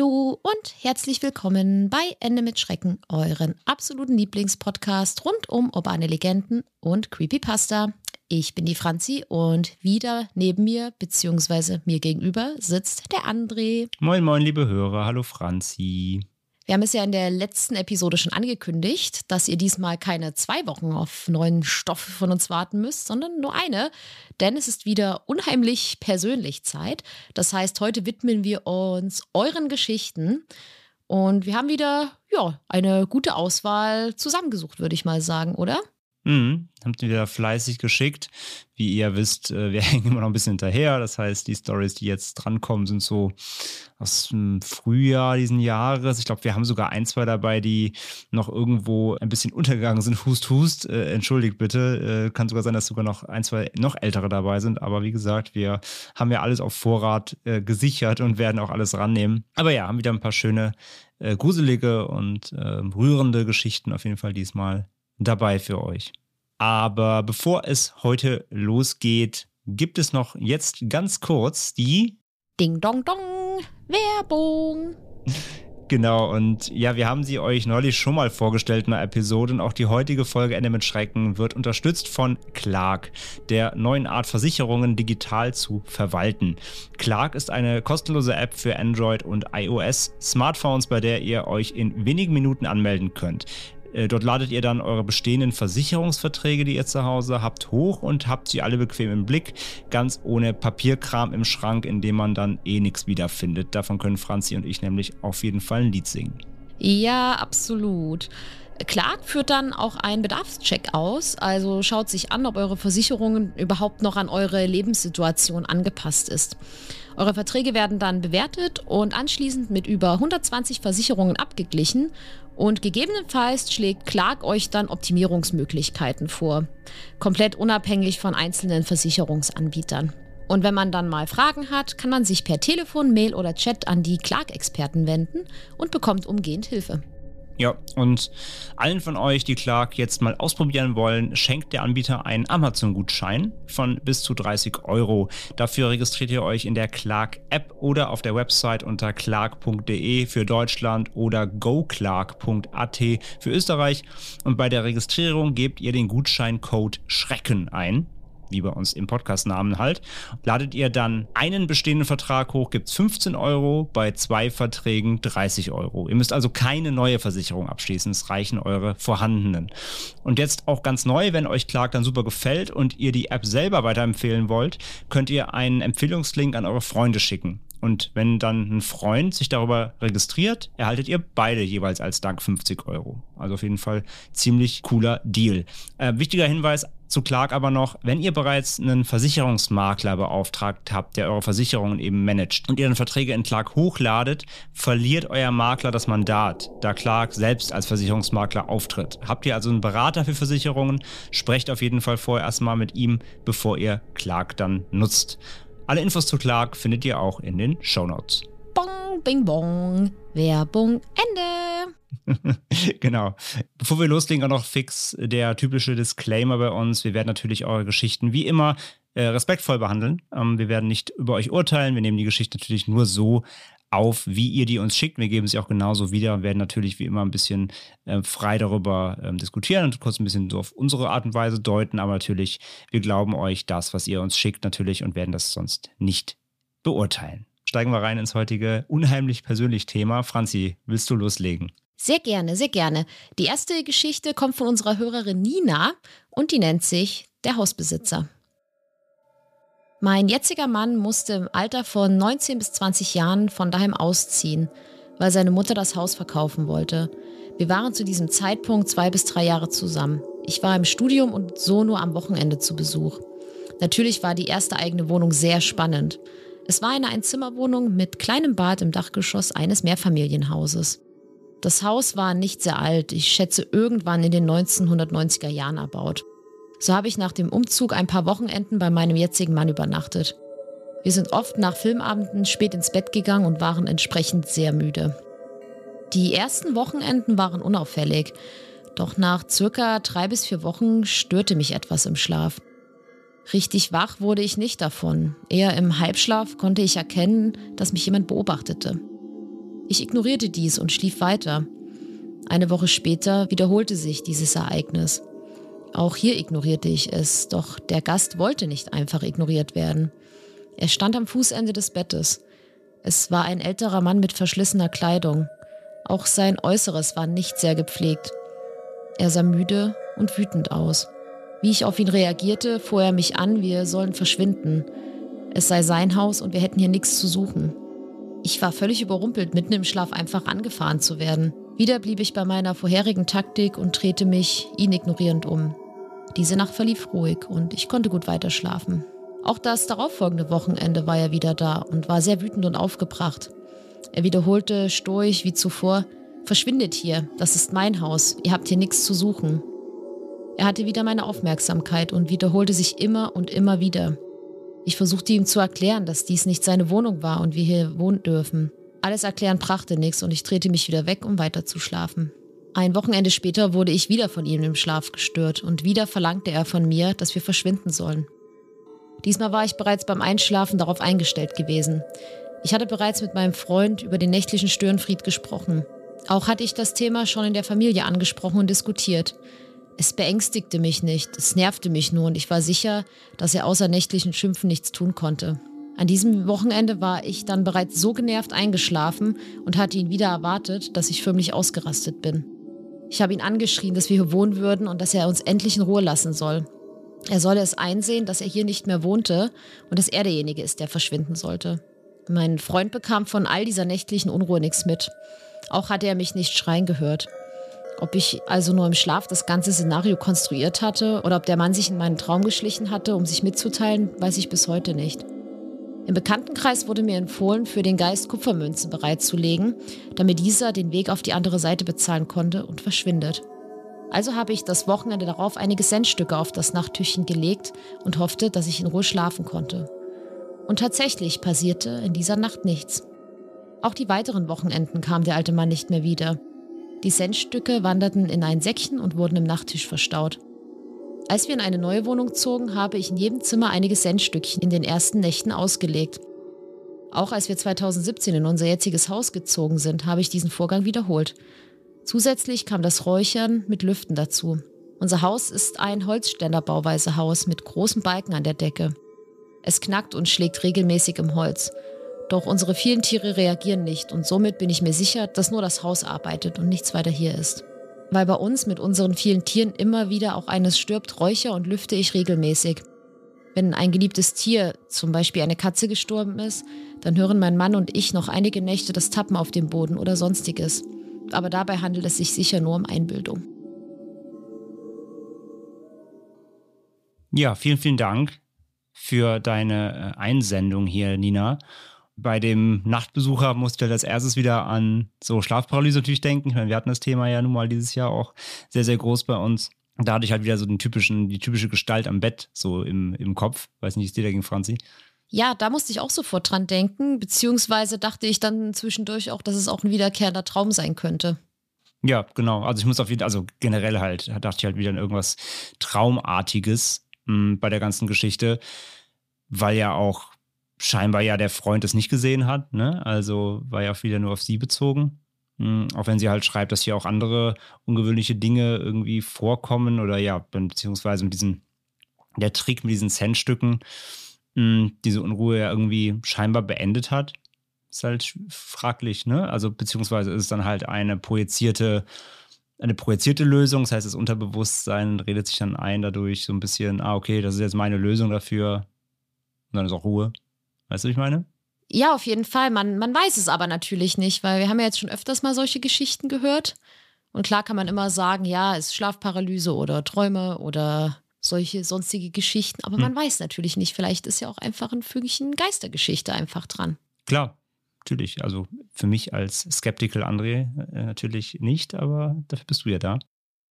Hallo und herzlich willkommen bei Ende mit Schrecken, euren absoluten Lieblingspodcast rund um urbane Legenden und Creepypasta. Ich bin die Franzi und wieder neben mir bzw. mir gegenüber sitzt der André. Moin, moin, liebe Hörer. Hallo, Franzi. Wir haben es ja in der letzten Episode schon angekündigt, dass ihr diesmal keine zwei Wochen auf neuen Stoff von uns warten müsst, sondern nur eine, denn es ist wieder unheimlich persönlich Zeit. Das heißt, heute widmen wir uns euren Geschichten und wir haben wieder ja, eine gute Auswahl zusammengesucht, würde ich mal sagen, oder? Mhm, habt ihr wieder fleißig geschickt. Wie ihr wisst, äh, wir hängen immer noch ein bisschen hinterher. Das heißt, die Stories, die jetzt drankommen, sind so aus dem Frühjahr diesen Jahres. Ich glaube, wir haben sogar ein, zwei dabei, die noch irgendwo ein bisschen untergegangen sind. Hust, hust. Äh, entschuldigt bitte. Äh, kann sogar sein, dass sogar noch ein, zwei noch ältere dabei sind. Aber wie gesagt, wir haben ja alles auf Vorrat äh, gesichert und werden auch alles rannehmen. Aber ja, haben wieder ein paar schöne, äh, gruselige und äh, rührende Geschichten auf jeden Fall diesmal dabei für euch. Aber bevor es heute losgeht, gibt es noch jetzt ganz kurz die. Ding dong dong, Werbung. Genau, und ja, wir haben sie euch neulich schon mal vorgestellt in einer Episode und auch die heutige Folge Ende mit Schrecken wird unterstützt von Clark, der neuen Art Versicherungen digital zu verwalten. Clark ist eine kostenlose App für Android und iOS Smartphones, bei der ihr euch in wenigen Minuten anmelden könnt. Äh, Dort ladet ihr dann eure bestehenden Versicherungsverträge, die ihr zu Hause habt, hoch und habt sie alle bequem im Blick, ganz ohne Papierkram im Schrank, in dem man dann eh nichts wiederfindet. Davon können Franzi und ich nämlich auf jeden Fall ein Lied singen. Ja, absolut. Clark führt dann auch einen Bedarfscheck aus, also schaut sich an, ob eure Versicherung überhaupt noch an eure Lebenssituation angepasst ist. Eure Verträge werden dann bewertet und anschließend mit über 120 Versicherungen abgeglichen und gegebenenfalls schlägt Clark euch dann Optimierungsmöglichkeiten vor, komplett unabhängig von einzelnen Versicherungsanbietern. Und wenn man dann mal Fragen hat, kann man sich per Telefon, Mail oder Chat an die Clark-Experten wenden und bekommt umgehend Hilfe. Ja, und allen von euch, die Clark jetzt mal ausprobieren wollen, schenkt der Anbieter einen Amazon-Gutschein von bis zu 30 Euro. Dafür registriert ihr euch in der Clark-App oder auf der Website unter clark.de für Deutschland oder goclark.at für Österreich. Und bei der Registrierung gebt ihr den Gutscheincode Schrecken ein wie bei uns im Podcast-Namen halt. Ladet ihr dann einen bestehenden Vertrag hoch, gibt es 15 Euro, bei zwei Verträgen 30 Euro. Ihr müsst also keine neue Versicherung abschließen, es reichen eure vorhandenen. Und jetzt auch ganz neu, wenn euch Clark dann super gefällt und ihr die App selber weiterempfehlen wollt, könnt ihr einen Empfehlungslink an eure Freunde schicken. Und wenn dann ein Freund sich darüber registriert, erhaltet ihr beide jeweils als Dank 50 Euro. Also auf jeden Fall ziemlich cooler Deal. Äh, wichtiger Hinweis zu Clark aber noch, wenn ihr bereits einen Versicherungsmakler beauftragt habt, der eure Versicherungen eben managt und ihr dann Verträge in Clark hochladet, verliert euer Makler das Mandat, da Clark selbst als Versicherungsmakler auftritt. Habt ihr also einen Berater für Versicherungen, sprecht auf jeden Fall vorher erstmal mit ihm, bevor ihr Clark dann nutzt. Alle Infos zu Clark findet ihr auch in den Show Notes. Bong, bing, bong. Werbung, Ende. genau. Bevor wir loslegen, auch noch fix der typische Disclaimer bei uns. Wir werden natürlich eure Geschichten wie immer äh, respektvoll behandeln. Ähm, wir werden nicht über euch urteilen. Wir nehmen die Geschichte natürlich nur so auf, wie ihr die uns schickt. Wir geben sie auch genauso wieder und werden natürlich wie immer ein bisschen äh, frei darüber ähm, diskutieren und kurz ein bisschen so auf unsere Art und Weise deuten. Aber natürlich, wir glauben euch das, was ihr uns schickt, natürlich und werden das sonst nicht beurteilen. Steigen wir rein ins heutige unheimlich persönlich Thema. Franzi, willst du loslegen? Sehr gerne, sehr gerne. Die erste Geschichte kommt von unserer Hörerin Nina und die nennt sich Der Hausbesitzer. Mein jetziger Mann musste im Alter von 19 bis 20 Jahren von daheim ausziehen, weil seine Mutter das Haus verkaufen wollte. Wir waren zu diesem Zeitpunkt zwei bis drei Jahre zusammen. Ich war im Studium und so nur am Wochenende zu Besuch. Natürlich war die erste eigene Wohnung sehr spannend. Es war eine Einzimmerwohnung mit kleinem Bad im Dachgeschoss eines Mehrfamilienhauses. Das Haus war nicht sehr alt, ich schätze irgendwann in den 1990er Jahren erbaut. So habe ich nach dem Umzug ein paar Wochenenden bei meinem jetzigen Mann übernachtet. Wir sind oft nach Filmabenden spät ins Bett gegangen und waren entsprechend sehr müde. Die ersten Wochenenden waren unauffällig, doch nach circa drei bis vier Wochen störte mich etwas im Schlaf. Richtig wach wurde ich nicht davon. Eher im Halbschlaf konnte ich erkennen, dass mich jemand beobachtete. Ich ignorierte dies und schlief weiter. Eine Woche später wiederholte sich dieses Ereignis. Auch hier ignorierte ich es, doch der Gast wollte nicht einfach ignoriert werden. Er stand am Fußende des Bettes. Es war ein älterer Mann mit verschlissener Kleidung. Auch sein Äußeres war nicht sehr gepflegt. Er sah müde und wütend aus. Wie ich auf ihn reagierte, fuhr er mich an, wir sollen verschwinden. Es sei sein Haus und wir hätten hier nichts zu suchen. Ich war völlig überrumpelt, mitten im Schlaf einfach angefahren zu werden. Wieder blieb ich bei meiner vorherigen Taktik und drehte mich ihn ignorierend um. Diese Nacht verlief ruhig und ich konnte gut weiterschlafen. Auch das darauffolgende Wochenende war er wieder da und war sehr wütend und aufgebracht. Er wiederholte stoisch wie zuvor, Verschwindet hier, das ist mein Haus, ihr habt hier nichts zu suchen. Er hatte wieder meine Aufmerksamkeit und wiederholte sich immer und immer wieder. Ich versuchte ihm zu erklären, dass dies nicht seine Wohnung war und wir hier wohnen dürfen. Alles erklären brachte nichts und ich drehte mich wieder weg, um weiter zu schlafen. Ein Wochenende später wurde ich wieder von ihm im Schlaf gestört und wieder verlangte er von mir, dass wir verschwinden sollen. Diesmal war ich bereits beim Einschlafen darauf eingestellt gewesen. Ich hatte bereits mit meinem Freund über den nächtlichen Störenfried gesprochen. Auch hatte ich das Thema schon in der Familie angesprochen und diskutiert. Es beängstigte mich nicht, es nervte mich nur und ich war sicher, dass er außer nächtlichen Schimpfen nichts tun konnte. An diesem Wochenende war ich dann bereits so genervt eingeschlafen und hatte ihn wieder erwartet, dass ich förmlich ausgerastet bin. Ich habe ihn angeschrien, dass wir hier wohnen würden und dass er uns endlich in Ruhe lassen soll. Er solle es einsehen, dass er hier nicht mehr wohnte und dass er derjenige ist, der verschwinden sollte. Mein Freund bekam von all dieser nächtlichen Unruhe nichts mit. Auch hatte er mich nicht schreien gehört. Ob ich also nur im Schlaf das ganze Szenario konstruiert hatte oder ob der Mann sich in meinen Traum geschlichen hatte, um sich mitzuteilen, weiß ich bis heute nicht. Im Bekanntenkreis wurde mir empfohlen, für den Geist Kupfermünzen bereitzulegen, damit dieser den Weg auf die andere Seite bezahlen konnte und verschwindet. Also habe ich das Wochenende darauf einige Centstücke auf das Nachttüchchen gelegt und hoffte, dass ich in Ruhe schlafen konnte. Und tatsächlich passierte in dieser Nacht nichts. Auch die weiteren Wochenenden kam der alte Mann nicht mehr wieder. Die Centstücke wanderten in ein Säckchen und wurden im Nachttisch verstaut. Als wir in eine neue Wohnung zogen, habe ich in jedem Zimmer einige Centstückchen in den ersten Nächten ausgelegt. Auch als wir 2017 in unser jetziges Haus gezogen sind, habe ich diesen Vorgang wiederholt. Zusätzlich kam das Räuchern mit Lüften dazu. Unser Haus ist ein Holzständerbauweise-Haus mit großen Balken an der Decke. Es knackt und schlägt regelmäßig im Holz. Doch unsere vielen Tiere reagieren nicht und somit bin ich mir sicher, dass nur das Haus arbeitet und nichts weiter hier ist. Weil bei uns mit unseren vielen Tieren immer wieder auch eines stirbt, räucher und lüfte ich regelmäßig. Wenn ein geliebtes Tier, zum Beispiel eine Katze, gestorben ist, dann hören mein Mann und ich noch einige Nächte das Tappen auf dem Boden oder sonstiges. Aber dabei handelt es sich sicher nur um Einbildung. Ja, vielen, vielen Dank für deine äh, Einsendung hier, Nina bei dem Nachtbesucher musste ich als erstes wieder an so Schlafparalyse natürlich denken. Ich meine, wir hatten das Thema ja nun mal dieses Jahr auch sehr, sehr groß bei uns. Da hatte ich halt wieder so den typischen, die typische Gestalt am Bett so im, im Kopf. Weiß nicht, ist dir dagegen, Franzi? Ja, da musste ich auch sofort dran denken, beziehungsweise dachte ich dann zwischendurch auch, dass es auch ein wiederkehrender Traum sein könnte. Ja, genau. Also ich muss auf jeden Fall, also generell halt, dachte ich halt wieder an irgendwas Traumartiges mh, hm, bei der ganzen Geschichte, weil ja auch scheinbar ja der Freund es nicht gesehen hat. Ne? Also war ja wieder nur auf sie bezogen. Mhm, auch wenn sie halt schreibt, dass hier auch andere ungewöhnliche Dinge irgendwie vorkommen oder ja, beziehungsweise mit diesen, der Trick mit diesen Centstücken mh, diese Unruhe ja irgendwie scheinbar beendet hat. Ist halt fraglich, ne? Also beziehungsweise ist es dann halt eine projizierte, eine projizierte Lösung. Das heißt, das Unterbewusstsein redet sich dann ein dadurch so ein bisschen, ah, okay, das ist jetzt meine Lösung dafür. Und dann ist auch Ruhe. Weißt du, wie ich meine? Ja, auf jeden Fall. Man, man weiß es aber natürlich nicht, weil wir haben ja jetzt schon öfters mal solche Geschichten gehört. Und klar kann man immer sagen, ja, ist Schlafparalyse oder Träume oder solche sonstige Geschichten. Aber man weiß natürlich nicht. Vielleicht ist ja auch einfach ein Fügchen Geistergeschichte einfach dran. Klar, natürlich. Also für mich als Skeptical André äh, natürlich nicht, aber dafür bist du ja da.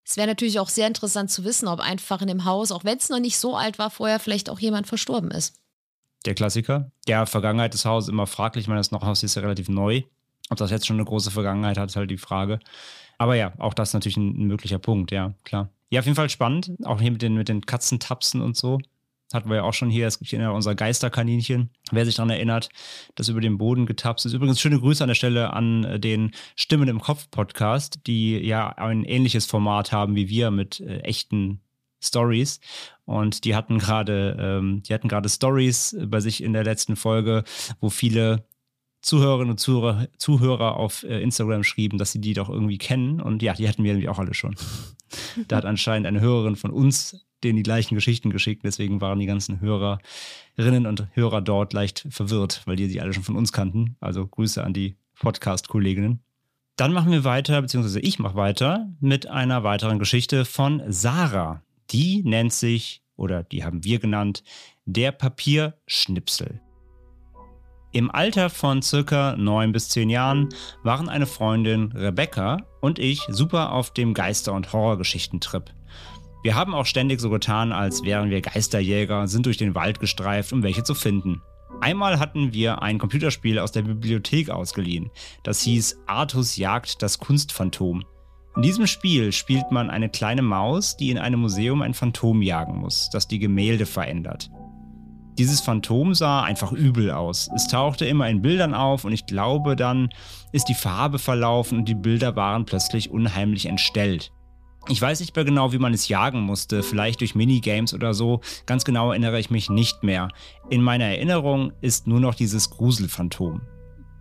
Es wäre natürlich auch sehr interessant zu wissen, ob einfach in dem Haus, auch wenn es noch nicht so alt war, vorher vielleicht auch jemand verstorben ist. Der Klassiker. Der Vergangenheit des Hauses immer fraglich. Ich meine, das Haus ist ja relativ neu. Ob das jetzt schon eine große Vergangenheit hat, ist halt die Frage. Aber ja, auch das ist natürlich ein, ein möglicher Punkt, ja, klar. Ja, auf jeden Fall spannend. Auch hier mit den, mit den Katzentapsen und so. Hatten wir ja auch schon hier. Es gibt hier unser Geisterkaninchen. Wer sich daran erinnert, das über den Boden getapst ist. Übrigens schöne Grüße an der Stelle an äh, den Stimmen im Kopf Podcast, die ja ein ähnliches Format haben wie wir mit äh, echten Stories. Und die hatten gerade, ähm, die hatten gerade Stories bei sich in der letzten Folge, wo viele Zuhörerinnen und Zuhörer, Zuhörer auf äh, Instagram schrieben, dass sie die doch irgendwie kennen. Und ja, die hatten wir nämlich auch alle schon. da hat anscheinend eine Hörerin von uns denen die gleichen Geschichten geschickt. Deswegen waren die ganzen Hörerinnen und Hörer dort leicht verwirrt, weil die sie alle schon von uns kannten. Also Grüße an die Podcast-Kolleginnen. Dann machen wir weiter, beziehungsweise ich mache weiter mit einer weiteren Geschichte von Sarah. Die nennt sich, oder die haben wir genannt, der Papierschnipsel. Im Alter von circa neun bis zehn Jahren waren eine Freundin Rebecca und ich super auf dem Geister- und Horrorgeschichtentrip. Wir haben auch ständig so getan, als wären wir Geisterjäger, sind durch den Wald gestreift, um welche zu finden. Einmal hatten wir ein Computerspiel aus der Bibliothek ausgeliehen. Das hieß Artus jagt das Kunstphantom. In diesem Spiel spielt man eine kleine Maus, die in einem Museum ein Phantom jagen muss, das die Gemälde verändert. Dieses Phantom sah einfach übel aus. Es tauchte immer in Bildern auf und ich glaube, dann ist die Farbe verlaufen und die Bilder waren plötzlich unheimlich entstellt. Ich weiß nicht mehr genau, wie man es jagen musste, vielleicht durch Minigames oder so. Ganz genau erinnere ich mich nicht mehr. In meiner Erinnerung ist nur noch dieses Gruselphantom.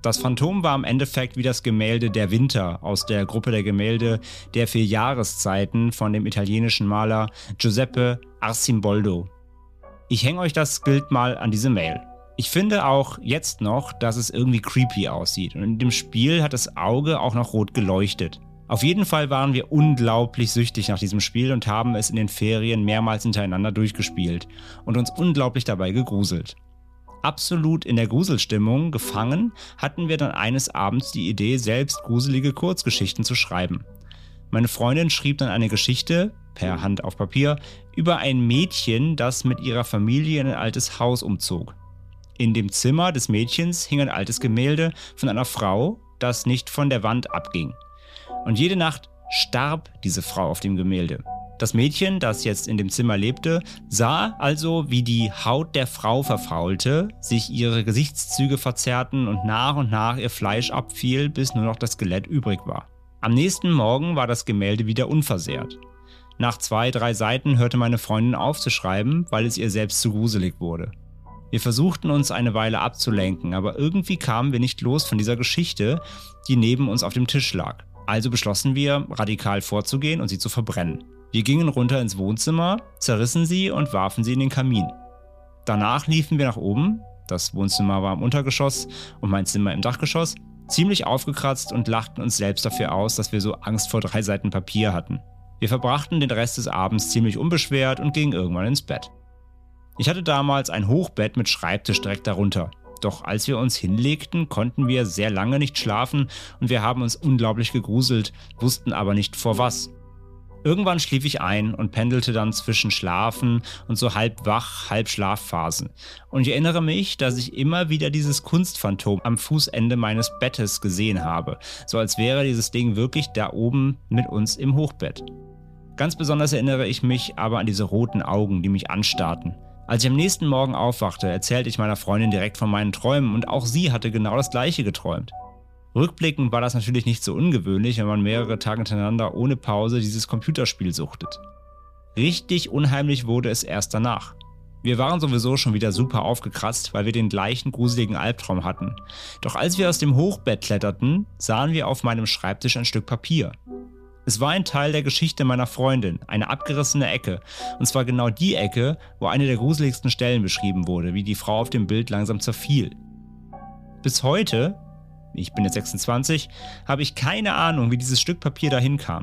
Das Phantom war im Endeffekt wie das Gemälde Der Winter aus der Gruppe der Gemälde der vier Jahreszeiten von dem italienischen Maler Giuseppe Arcimboldo. Ich hänge euch das Bild mal an diese Mail. Ich finde auch jetzt noch, dass es irgendwie creepy aussieht und in dem Spiel hat das Auge auch noch rot geleuchtet. Auf jeden Fall waren wir unglaublich süchtig nach diesem Spiel und haben es in den Ferien mehrmals hintereinander durchgespielt und uns unglaublich dabei gegruselt. Absolut in der Gruselstimmung gefangen, hatten wir dann eines Abends die Idee, selbst gruselige Kurzgeschichten zu schreiben. Meine Freundin schrieb dann eine Geschichte, per Hand auf Papier, über ein Mädchen, das mit ihrer Familie in ein altes Haus umzog. In dem Zimmer des Mädchens hing ein altes Gemälde von einer Frau, das nicht von der Wand abging. Und jede Nacht starb diese Frau auf dem Gemälde. Das Mädchen, das jetzt in dem Zimmer lebte, sah also, wie die Haut der Frau verfaulte, sich ihre Gesichtszüge verzerrten und nach und nach ihr Fleisch abfiel, bis nur noch das Skelett übrig war. Am nächsten Morgen war das Gemälde wieder unversehrt. Nach zwei, drei Seiten hörte meine Freundin auf zu schreiben, weil es ihr selbst zu gruselig wurde. Wir versuchten uns eine Weile abzulenken, aber irgendwie kamen wir nicht los von dieser Geschichte, die neben uns auf dem Tisch lag. Also beschlossen wir, radikal vorzugehen und sie zu verbrennen. Wir gingen runter ins Wohnzimmer, zerrissen sie und warfen sie in den Kamin. Danach liefen wir nach oben, das Wohnzimmer war im Untergeschoss und mein Zimmer im Dachgeschoss, ziemlich aufgekratzt und lachten uns selbst dafür aus, dass wir so Angst vor drei Seiten Papier hatten. Wir verbrachten den Rest des Abends ziemlich unbeschwert und gingen irgendwann ins Bett. Ich hatte damals ein Hochbett mit Schreibtisch direkt darunter. Doch als wir uns hinlegten, konnten wir sehr lange nicht schlafen und wir haben uns unglaublich gegruselt, wussten aber nicht vor was. Irgendwann schlief ich ein und pendelte dann zwischen Schlafen und so halb wach, halb Schlafphasen. Und ich erinnere mich, dass ich immer wieder dieses Kunstphantom am Fußende meines Bettes gesehen habe, so als wäre dieses Ding wirklich da oben mit uns im Hochbett. Ganz besonders erinnere ich mich aber an diese roten Augen, die mich anstarrten. Als ich am nächsten Morgen aufwachte, erzählte ich meiner Freundin direkt von meinen Träumen und auch sie hatte genau das gleiche geträumt. Rückblickend war das natürlich nicht so ungewöhnlich, wenn man mehrere Tage hintereinander ohne Pause dieses Computerspiel suchtet. Richtig unheimlich wurde es erst danach. Wir waren sowieso schon wieder super aufgekratzt, weil wir den gleichen gruseligen Albtraum hatten. Doch als wir aus dem Hochbett kletterten, sahen wir auf meinem Schreibtisch ein Stück Papier. Es war ein Teil der Geschichte meiner Freundin, eine abgerissene Ecke. Und zwar genau die Ecke, wo eine der gruseligsten Stellen beschrieben wurde, wie die Frau auf dem Bild langsam zerfiel. Bis heute, ich bin jetzt 26, habe ich keine Ahnung, wie dieses Stück Papier dahin kam.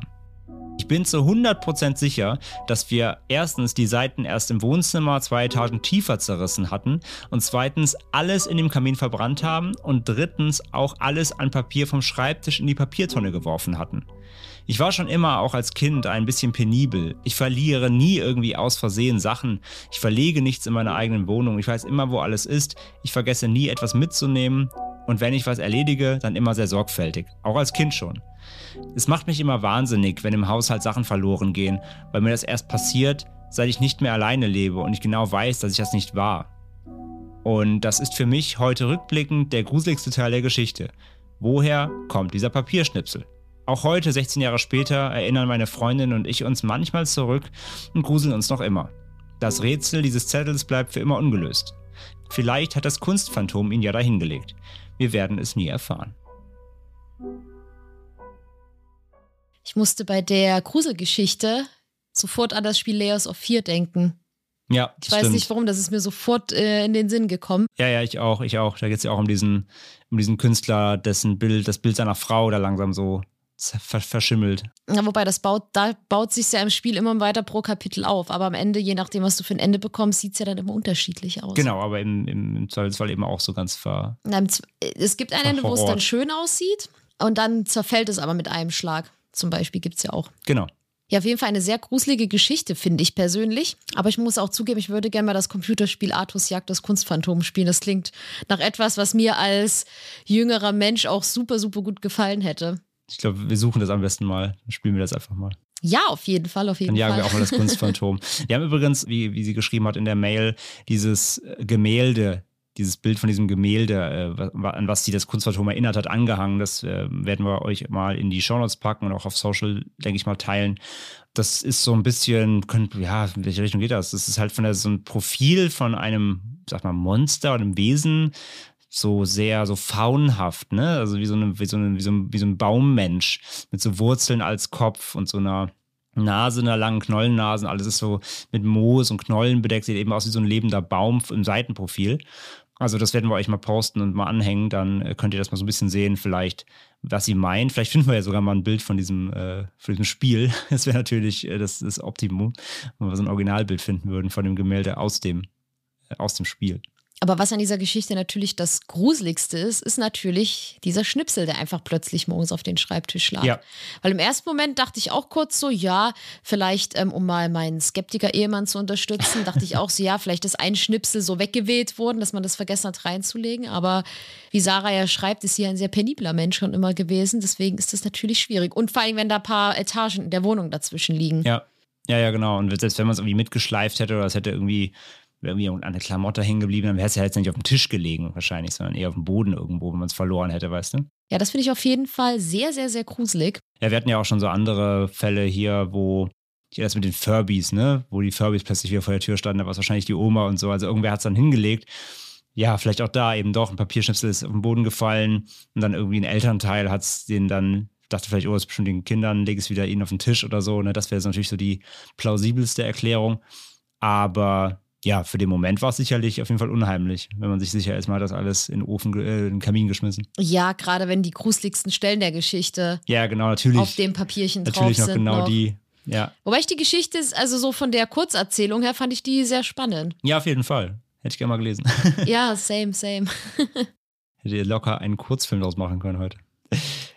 Ich bin zu 100% sicher, dass wir erstens die Seiten erst im Wohnzimmer zwei Etagen tiefer zerrissen hatten und zweitens alles in dem Kamin verbrannt haben und drittens auch alles an Papier vom Schreibtisch in die Papiertonne geworfen hatten. Ich war schon immer auch als Kind ein bisschen penibel. Ich verliere nie irgendwie aus Versehen Sachen. Ich verlege nichts in meiner eigenen Wohnung. Ich weiß immer, wo alles ist. Ich vergesse nie etwas mitzunehmen. Und wenn ich was erledige, dann immer sehr sorgfältig. Auch als Kind schon. Es macht mich immer wahnsinnig, wenn im Haushalt Sachen verloren gehen, weil mir das erst passiert, seit ich nicht mehr alleine lebe und ich genau weiß, dass ich das nicht war. Und das ist für mich heute rückblickend der gruseligste Teil der Geschichte. Woher kommt dieser Papierschnipsel? Auch heute, 16 Jahre später, erinnern meine Freundin und ich uns manchmal zurück und gruseln uns noch immer. Das Rätsel dieses Zettels bleibt für immer ungelöst. Vielleicht hat das Kunstphantom ihn ja dahingelegt. Wir werden es nie erfahren. Ich musste bei der Gruselgeschichte sofort an das Spiel Layers of Fear denken. Ja, Ich weiß stimmt. nicht warum, das ist mir sofort äh, in den Sinn gekommen. Ja, ja, ich auch, ich auch. Da geht es ja auch um diesen, um diesen Künstler, dessen Bild, das Bild seiner Frau da langsam so verschimmelt. Ja, wobei das baut, da baut sich ja im Spiel immer weiter pro Kapitel auf. Aber am Ende, je nachdem, was du für ein Ende bekommst, sieht es ja dann immer unterschiedlich aus. Genau, aber im, im, im Zweifelsfall eben auch so ganz ver. Na, Es gibt ein Ende, wo es dann schön aussieht und dann zerfällt es aber mit einem Schlag. Zum Beispiel gibt es ja auch. Genau. Ja, auf jeden Fall eine sehr gruselige Geschichte, finde ich persönlich. Aber ich muss auch zugeben, ich würde gerne mal das Computerspiel Artus Jagd das Kunstphantom spielen. Das klingt nach etwas, was mir als jüngerer Mensch auch super, super gut gefallen hätte. Ich glaube, wir suchen das am besten mal. Dann spielen wir das einfach mal. Ja, auf jeden Fall, auf jeden Dann jagen Fall. wir auch mal das Kunstphantom. Wir haben übrigens, wie, wie sie geschrieben hat in der Mail, dieses äh, Gemälde, dieses Bild von diesem Gemälde, äh, an was sie das Kunstphantom erinnert hat, angehangen. Das äh, werden wir euch mal in die Shownotes packen und auch auf Social, denke ich mal, teilen. Das ist so ein bisschen, könnt, ja, in welche Richtung geht das? Das ist halt von der, so ein Profil von einem, sag mal, Monster oder einem Wesen, so sehr so faunhaft, ne? Also wie so, eine, wie, so eine, wie, so ein, wie so ein Baummensch mit so Wurzeln als Kopf und so einer Nase, einer langen Knollennase. Alles ist so mit Moos und Knollen bedeckt, sieht eben aus wie so ein lebender Baum im Seitenprofil. Also das werden wir euch mal posten und mal anhängen, dann äh, könnt ihr das mal so ein bisschen sehen, vielleicht, was sie meint. Vielleicht finden wir ja sogar mal ein Bild von diesem, äh, von diesem Spiel. Das wäre natürlich äh, das, das Optimum, wenn wir so ein Originalbild finden würden von dem Gemälde aus dem, äh, aus dem Spiel. Aber was an dieser Geschichte natürlich das Gruseligste ist, ist natürlich dieser Schnipsel, der einfach plötzlich morgens auf den Schreibtisch lag. Ja. Weil im ersten Moment dachte ich auch kurz so, ja, vielleicht, ähm, um mal meinen Skeptiker-Ehemann zu unterstützen, dachte ich auch so, ja, vielleicht ist ein Schnipsel so weggewählt worden, dass man das vergessen hat reinzulegen. Aber wie Sarah ja schreibt, ist sie ein sehr penibler Mensch schon immer gewesen. Deswegen ist das natürlich schwierig. Und vor allem, wenn da ein paar Etagen in der Wohnung dazwischen liegen. Ja, ja, ja, genau. Und selbst wenn man es irgendwie mitgeschleift hätte oder es hätte irgendwie irgendwie eine Klamotte hängen geblieben, dann wäre es ja jetzt nicht auf dem Tisch gelegen wahrscheinlich, sondern eher auf dem Boden irgendwo, wenn man es verloren hätte, weißt du? Ja, das finde ich auf jeden Fall sehr, sehr, sehr gruselig. Ja, wir hatten ja auch schon so andere Fälle hier, wo hier das mit den Furbies, ne, wo die Furbies plötzlich wieder vor der Tür standen, da war es wahrscheinlich die Oma und so, also irgendwer hat es dann hingelegt. Ja, vielleicht auch da eben doch, ein Papierschnipsel ist auf den Boden gefallen und dann irgendwie ein Elternteil hat es den dann dachte vielleicht, oh, das ist bestimmt den Kindern, leg es wieder ihnen auf den Tisch oder so. Ne? Das wäre natürlich so die plausibelste Erklärung. Aber ja, für den Moment war es sicherlich auf jeden Fall unheimlich, wenn man sich sicher ist, man hat das alles in den Ofen, äh, in den Kamin geschmissen. Ja, gerade wenn die gruseligsten Stellen der Geschichte Ja, genau, natürlich. auf dem Papierchen drauf natürlich noch sind. genau noch. die. Ja. Wobei ich die Geschichte, ist, also so von der Kurzerzählung her, fand ich die sehr spannend. ja, auf jeden Fall. Hätte ich gerne mal gelesen. ja, same, same. Hätte ihr locker einen Kurzfilm daraus machen können heute.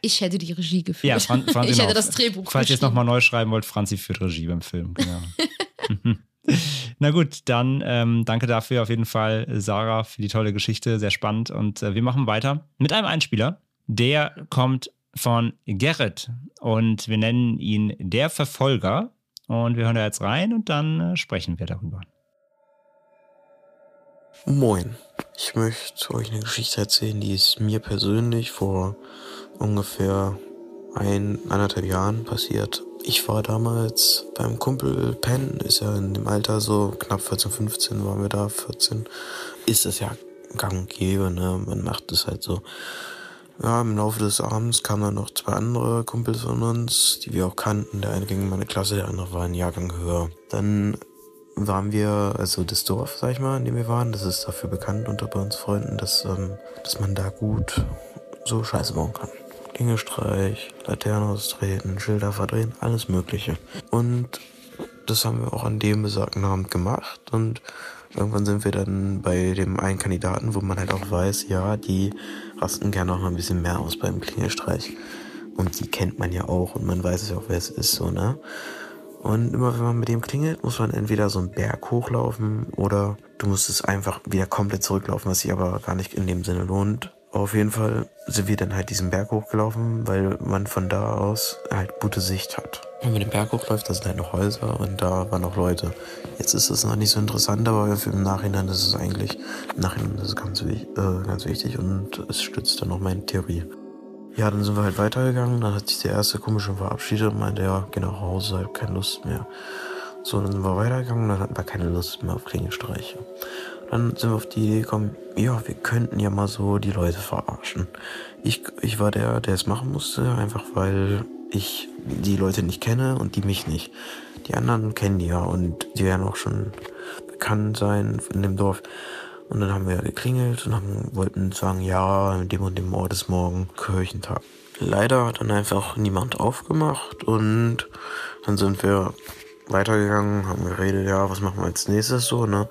Ich hätte die Regie geführt. Ja, Fran Franzi ich hätte noch. das Drehbuch Falls ihr jetzt geschrieben. nochmal neu schreiben wollt, Franzi führt Regie beim Film, genau. Na gut, dann ähm, danke dafür auf jeden Fall, Sarah, für die tolle Geschichte, sehr spannend. Und äh, wir machen weiter mit einem Einspieler. Der kommt von Gerrit und wir nennen ihn der Verfolger. Und wir hören da jetzt rein und dann äh, sprechen wir darüber. Moin. Ich möchte euch eine Geschichte erzählen, die ist mir persönlich vor ungefähr ein, anderthalb Jahren passiert. Ich war damals beim Kumpel Penn, ist ja in dem Alter so knapp 14, 15 waren wir da, 14. Ist das ja gang und gäbe, ne? Man macht es halt so. Ja, im Laufe des Abends kamen dann noch zwei andere Kumpels von uns, die wir auch kannten. Der eine ging in meine Klasse, der andere war ein Jahrgang höher. Dann waren wir, also das Dorf, sag ich mal, in dem wir waren, das ist dafür bekannt unter bei uns Freunden, dass, ähm, dass man da gut so Scheiße bauen kann. Klingelstreich, Laterne austreten, Schilder verdrehen, alles Mögliche. Und das haben wir auch an dem besagten Abend gemacht und irgendwann sind wir dann bei dem einen Kandidaten, wo man halt auch weiß, ja, die rasten gerne auch noch ein bisschen mehr aus beim Klingelstreich. Und die kennt man ja auch und man weiß ja auch, wer es ist, so, ne? Und immer wenn man mit dem klingelt, muss man entweder so einen Berg hochlaufen oder du musst es einfach wieder komplett zurücklaufen, was sich aber gar nicht in dem Sinne lohnt. Auf jeden Fall sind wir dann halt diesen Berg hochgelaufen, weil man von da aus halt gute Sicht hat. Wenn man den Berg hochläuft, da sind halt noch Häuser und da waren auch Leute. Jetzt ist es noch nicht so interessant, aber für im Nachhinein ist es eigentlich, im Nachhinein ist es ganz, äh, ganz wichtig und es stützt dann auch meine Theorie. Ja, dann sind wir halt weitergegangen, dann hat sich der erste komisch schon verabschiedet und meinte, ja, geh nach Hause, halt keine Lust mehr. So, dann sind wir weitergegangen, dann hatten wir keine Lust mehr auf Klingelstreiche. Dann sind wir auf die Idee gekommen, ja, wir könnten ja mal so die Leute verarschen. Ich, ich war der, der es machen musste, einfach weil ich die Leute nicht kenne und die mich nicht. Die anderen kennen die ja und die werden auch schon bekannt sein in dem Dorf. Und dann haben wir geklingelt und haben, wollten sagen, ja, in dem und dem Ort ist morgen Kirchentag. Leider hat dann einfach niemand aufgemacht und dann sind wir weitergegangen, haben geredet, ja, was machen wir als nächstes so, ne?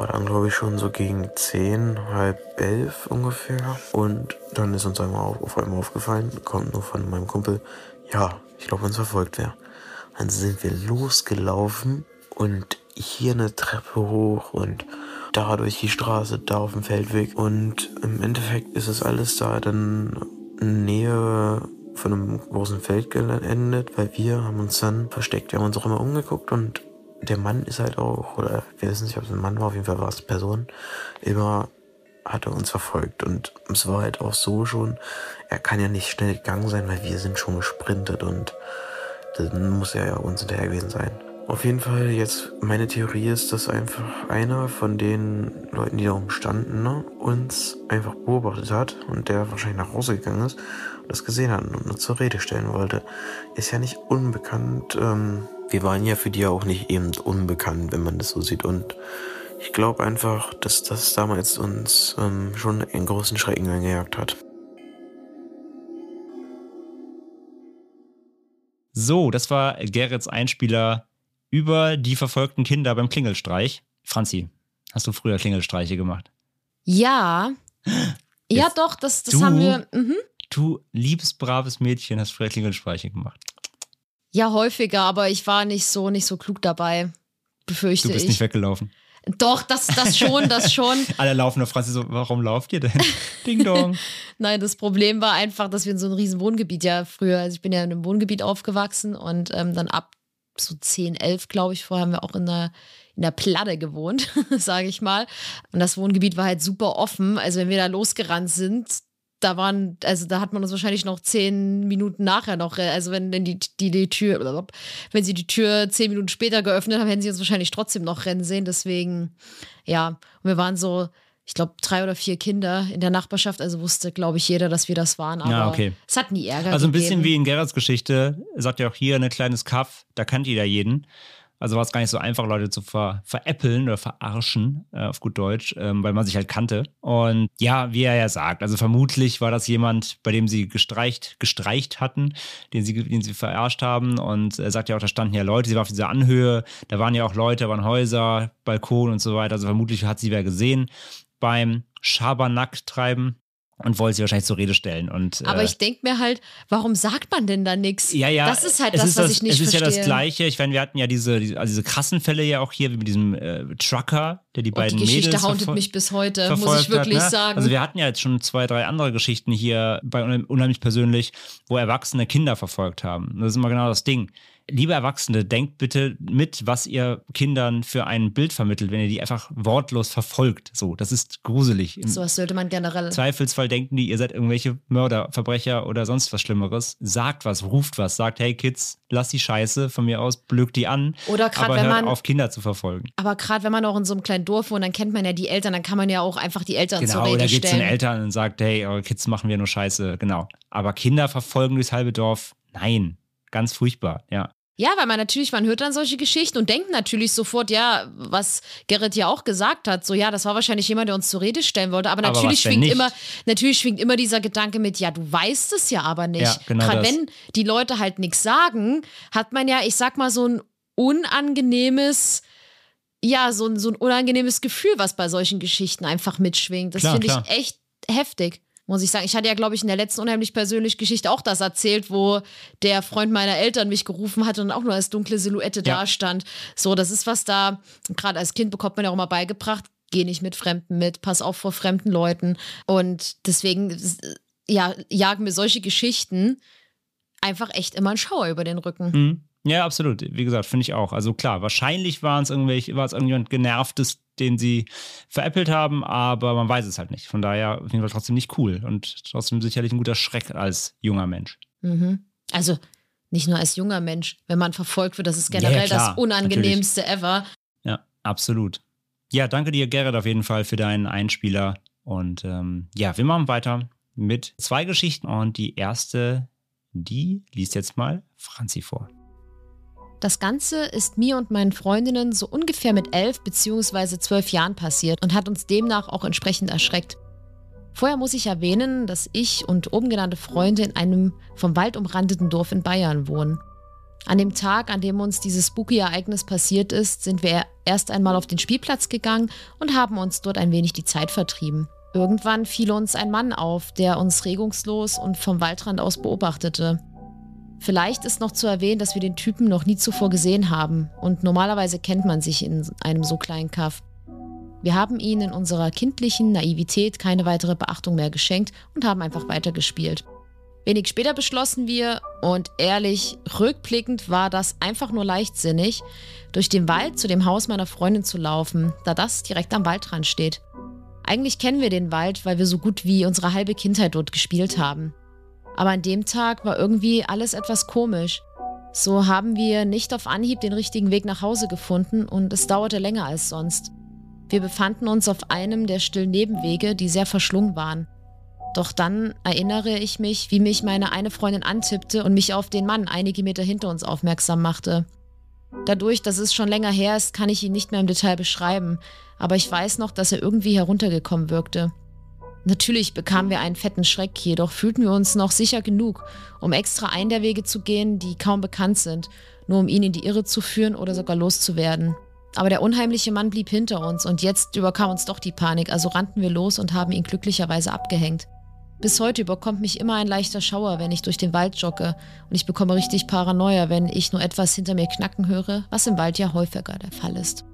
War dann, glaube ich, schon so gegen zehn, halb elf ungefähr. Und dann ist uns einmal auf, auf einmal aufgefallen, kommt nur von meinem Kumpel, ja, ich glaube, uns verfolgt wer. Dann sind wir losgelaufen und hier eine Treppe hoch und da durch die Straße, da auf dem Feldweg. Und im Endeffekt ist es alles da dann in Nähe von einem großen Feld geendet, weil wir haben uns dann versteckt. Wir haben uns auch immer umgeguckt und der Mann ist halt auch, oder wir wissen nicht, ob es ein Mann war, auf jeden Fall war es eine Person, immer hat er uns verfolgt. Und es war halt auch so schon, er kann ja nicht schnell gegangen sein, weil wir sind schon gesprintet und dann muss er ja uns hinterher gewesen sein. Auf jeden Fall jetzt, meine Theorie ist, dass einfach einer von den Leuten, die da rumstanden, ne, uns einfach beobachtet hat und der wahrscheinlich nach Hause gegangen ist und das gesehen hat und uns zur Rede stellen wollte. Ist ja nicht unbekannt, ähm, wir waren ja für die auch nicht eben unbekannt, wenn man das so sieht. Und ich glaube einfach, dass das damals uns ähm, schon einen großen Schrecken eingejagt hat. So, das war Gerrits Einspieler über die verfolgten Kinder beim Klingelstreich. Franzi, hast du früher Klingelstreiche gemacht? Ja. ja, doch, das, das du, haben wir. Mhm. Du liebes, braves Mädchen hast früher Klingelstreiche gemacht. Ja, häufiger, aber ich war nicht so, nicht so klug dabei, befürchte ich. Du bist ich. nicht weggelaufen. Doch, das, das schon, das schon. Alle laufen auf Franzi so, warum lauft ihr denn? Ding dong. Nein, das Problem war einfach, dass wir in so einem riesen Wohngebiet ja früher, also ich bin ja in einem Wohngebiet aufgewachsen und ähm, dann ab so 10, 11, glaube ich, vorher haben wir auch in der, in der Platte gewohnt, sage ich mal. Und das Wohngebiet war halt super offen. Also wenn wir da losgerannt sind, da waren, also da hat man uns wahrscheinlich noch zehn Minuten nachher noch, äh, also wenn denn die, die, die Tür, wenn sie die Tür zehn Minuten später geöffnet haben, hätten sie uns wahrscheinlich trotzdem noch rennen sehen. Deswegen, ja, und wir waren so, ich glaube, drei oder vier Kinder in der Nachbarschaft, also wusste, glaube ich, jeder, dass wir das waren. Aber Ja, okay. es hat nie Ärger Also ein bisschen gegeben. wie in Gerards Geschichte, sagt ja auch hier ein kleines Kaff, da kennt jeder jeden. Also war es gar nicht so einfach, Leute zu ver veräppeln oder verarschen, äh, auf gut Deutsch, ähm, weil man sich halt kannte. Und ja, wie er ja sagt, also vermutlich war das jemand, bei dem sie gestreicht, gestreicht hatten, den sie, den sie verarscht haben. Und er sagt ja auch, da standen ja Leute, sie war auf dieser Anhöhe, da waren ja auch Leute, da waren Häuser, Balkon und so weiter. Also vermutlich hat sie wer gesehen beim Schabernack-Treiben und wollte sie wahrscheinlich zur Rede stellen. Und, Aber äh, ich denke mir halt, warum sagt man denn da nichts? ja, ja. Das ist halt das, ist was ich nicht Es ist verstehe. ja das Gleiche. Ich meine, wir hatten ja diese, diese, also diese krassen Fälle ja auch hier, wie mit diesem äh, Trucker, der die Und beiden die Geschichte Mädels hauntet mich bis heute, muss ich wirklich hat, ne? sagen. Also wir hatten ja jetzt schon zwei, drei andere Geschichten hier bei Unheim- Unheimlich Persönlich, wo Erwachsene Kinder verfolgt haben. Das ist immer genau das Ding. Liebe Erwachsene, denkt bitte mit, was ihr Kindern für ein Bild vermittelt, wenn ihr die einfach wortlos verfolgt. So, das ist gruselig. Im Sowas sollte man generell. Zweifelsfall denken die, ihr seid irgendwelche Mörder, Verbrecher oder sonst was Schlimmeres. Sagt was, ruft was, sagt, hey Kids, lass die Scheiße von mir aus, blökt die an. Oder grad, aber wenn man- auf, Kinder zu verfolgen. Aber gerade wenn man auch in so einem kleinen Dorf wohnt, dann kennt man ja die Eltern, dann kann man ja auch einfach die Eltern zur Genau, Rede oder geht zu stellen. den Eltern und sagt, hey, eure Kids machen wir nur Scheiße. Genau. Aber Kinder verfolgen durchs halbe Dorf, nein. Ganz furchtbar, ja. Ja, weil man natürlich, man hört dann solche Geschichten und denkt natürlich sofort, ja, was Gerrit ja auch gesagt hat, so ja, das war wahrscheinlich jemand, der uns zur Rede stellen wollte. Aber, Aber natürlich wenn schwingt nicht? immer, natürlich schwingt immer dieser Gedanke mit, ja, du weißt es ja aber nicht. Ja, genau Gerade das. wenn die Leute halt nichts sagen, hat man ja, ich sag mal, so ein unangenehmes, ja, so ein, so ein unangenehmes Gefühl, was bei solchen Geschichten einfach mitschwingt. Das finde ich echt heftig. Muss ich sagen. Ich hatte ja, glaube ich, in der letzten unheimlich persönlichen Geschichte auch das erzählt, wo der Freund meiner Eltern mich gerufen hat und auch nur als dunkle Silhouette Ja. dastand. So, das ist was da, gerade als Kind bekommt man ja auch immer beigebracht, geh nicht mit Fremden mit, pass auf vor fremden Leuten. Und deswegen, ja, jagen mir solche Geschichten einfach echt immer einen Schauer über den Rücken. Mhm. Ja, absolut. Wie gesagt, finde ich auch. Also klar, wahrscheinlich waren es irgendwelche, war es irgendjemand genervtes, den sie veräppelt haben, aber man weiß es halt nicht. Von daher auf jeden Fall trotzdem nicht cool und trotzdem sicherlich ein guter Schreck als junger Mensch. Mhm. Also nicht nur als junger Mensch, wenn man verfolgt wird, das ist generell ja, klar, das Unangenehmste ever. Ja, absolut. Ja, danke dir, Gerrit, auf jeden Fall für deinen Einspieler. Und ähm, ja, wir machen weiter mit zwei Geschichten. Und die erste, die liest jetzt mal Franzi vor. Das Ganze ist mir und meinen Freundinnen so ungefähr mit elf bzw. zwölf Jahren passiert und hat uns demnach auch entsprechend erschreckt. Vorher muss ich erwähnen, dass ich und oben genannte Freunde in einem vom Wald umrandeten Dorf in Bayern wohnen. An dem Tag, an dem uns dieses spooky Ereignis passiert ist, sind wir erst einmal auf den Spielplatz gegangen und haben uns dort ein wenig die Zeit vertrieben. Irgendwann fiel uns ein Mann auf, der uns regungslos und vom Waldrand aus beobachtete. Vielleicht ist noch zu erwähnen, dass wir den Typen noch nie zuvor gesehen haben und normalerweise kennt man sich in einem so kleinen Kaff. Wir haben ihn in unserer kindlichen Naivität keine weitere Beachtung mehr geschenkt und haben einfach weitergespielt. Wenig später beschlossen wir, und ehrlich, rückblickend war das einfach nur leichtsinnig, durch den Wald zu dem Haus meiner Freundin zu laufen, da das direkt am Waldrand steht. Eigentlich kennen wir den Wald, weil wir so gut wie unsere halbe Kindheit dort gespielt haben. Aber an dem Tag war irgendwie alles etwas komisch. So haben wir nicht auf Anhieb den richtigen Weg nach Hause gefunden und es dauerte länger als sonst. Wir befanden uns auf einem der stillen Nebenwege, die sehr verschlungen waren. Doch dann erinnere ich mich, wie mich meine eine Freundin antippte und mich auf den Mann einige Meter hinter uns aufmerksam machte. Dadurch, dass es schon länger her ist, kann ich ihn nicht mehr im Detail beschreiben, aber ich weiß noch, dass er irgendwie heruntergekommen wirkte. Natürlich bekamen wir einen fetten Schreck, jedoch fühlten wir uns noch sicher genug, um extra einen der Wege zu gehen, die kaum bekannt sind, nur um ihn in die Irre zu führen oder sogar loszuwerden. Aber der unheimliche Mann blieb hinter uns und jetzt überkam uns doch die Panik, also rannten wir los und haben ihn glücklicherweise abgehängt. Bis heute überkommt mich immer ein leichter Schauer, wenn ich durch den Wald jogge und ich bekomme richtig Paranoia, wenn ich nur etwas hinter mir knacken höre, was im Wald ja häufiger der Fall ist.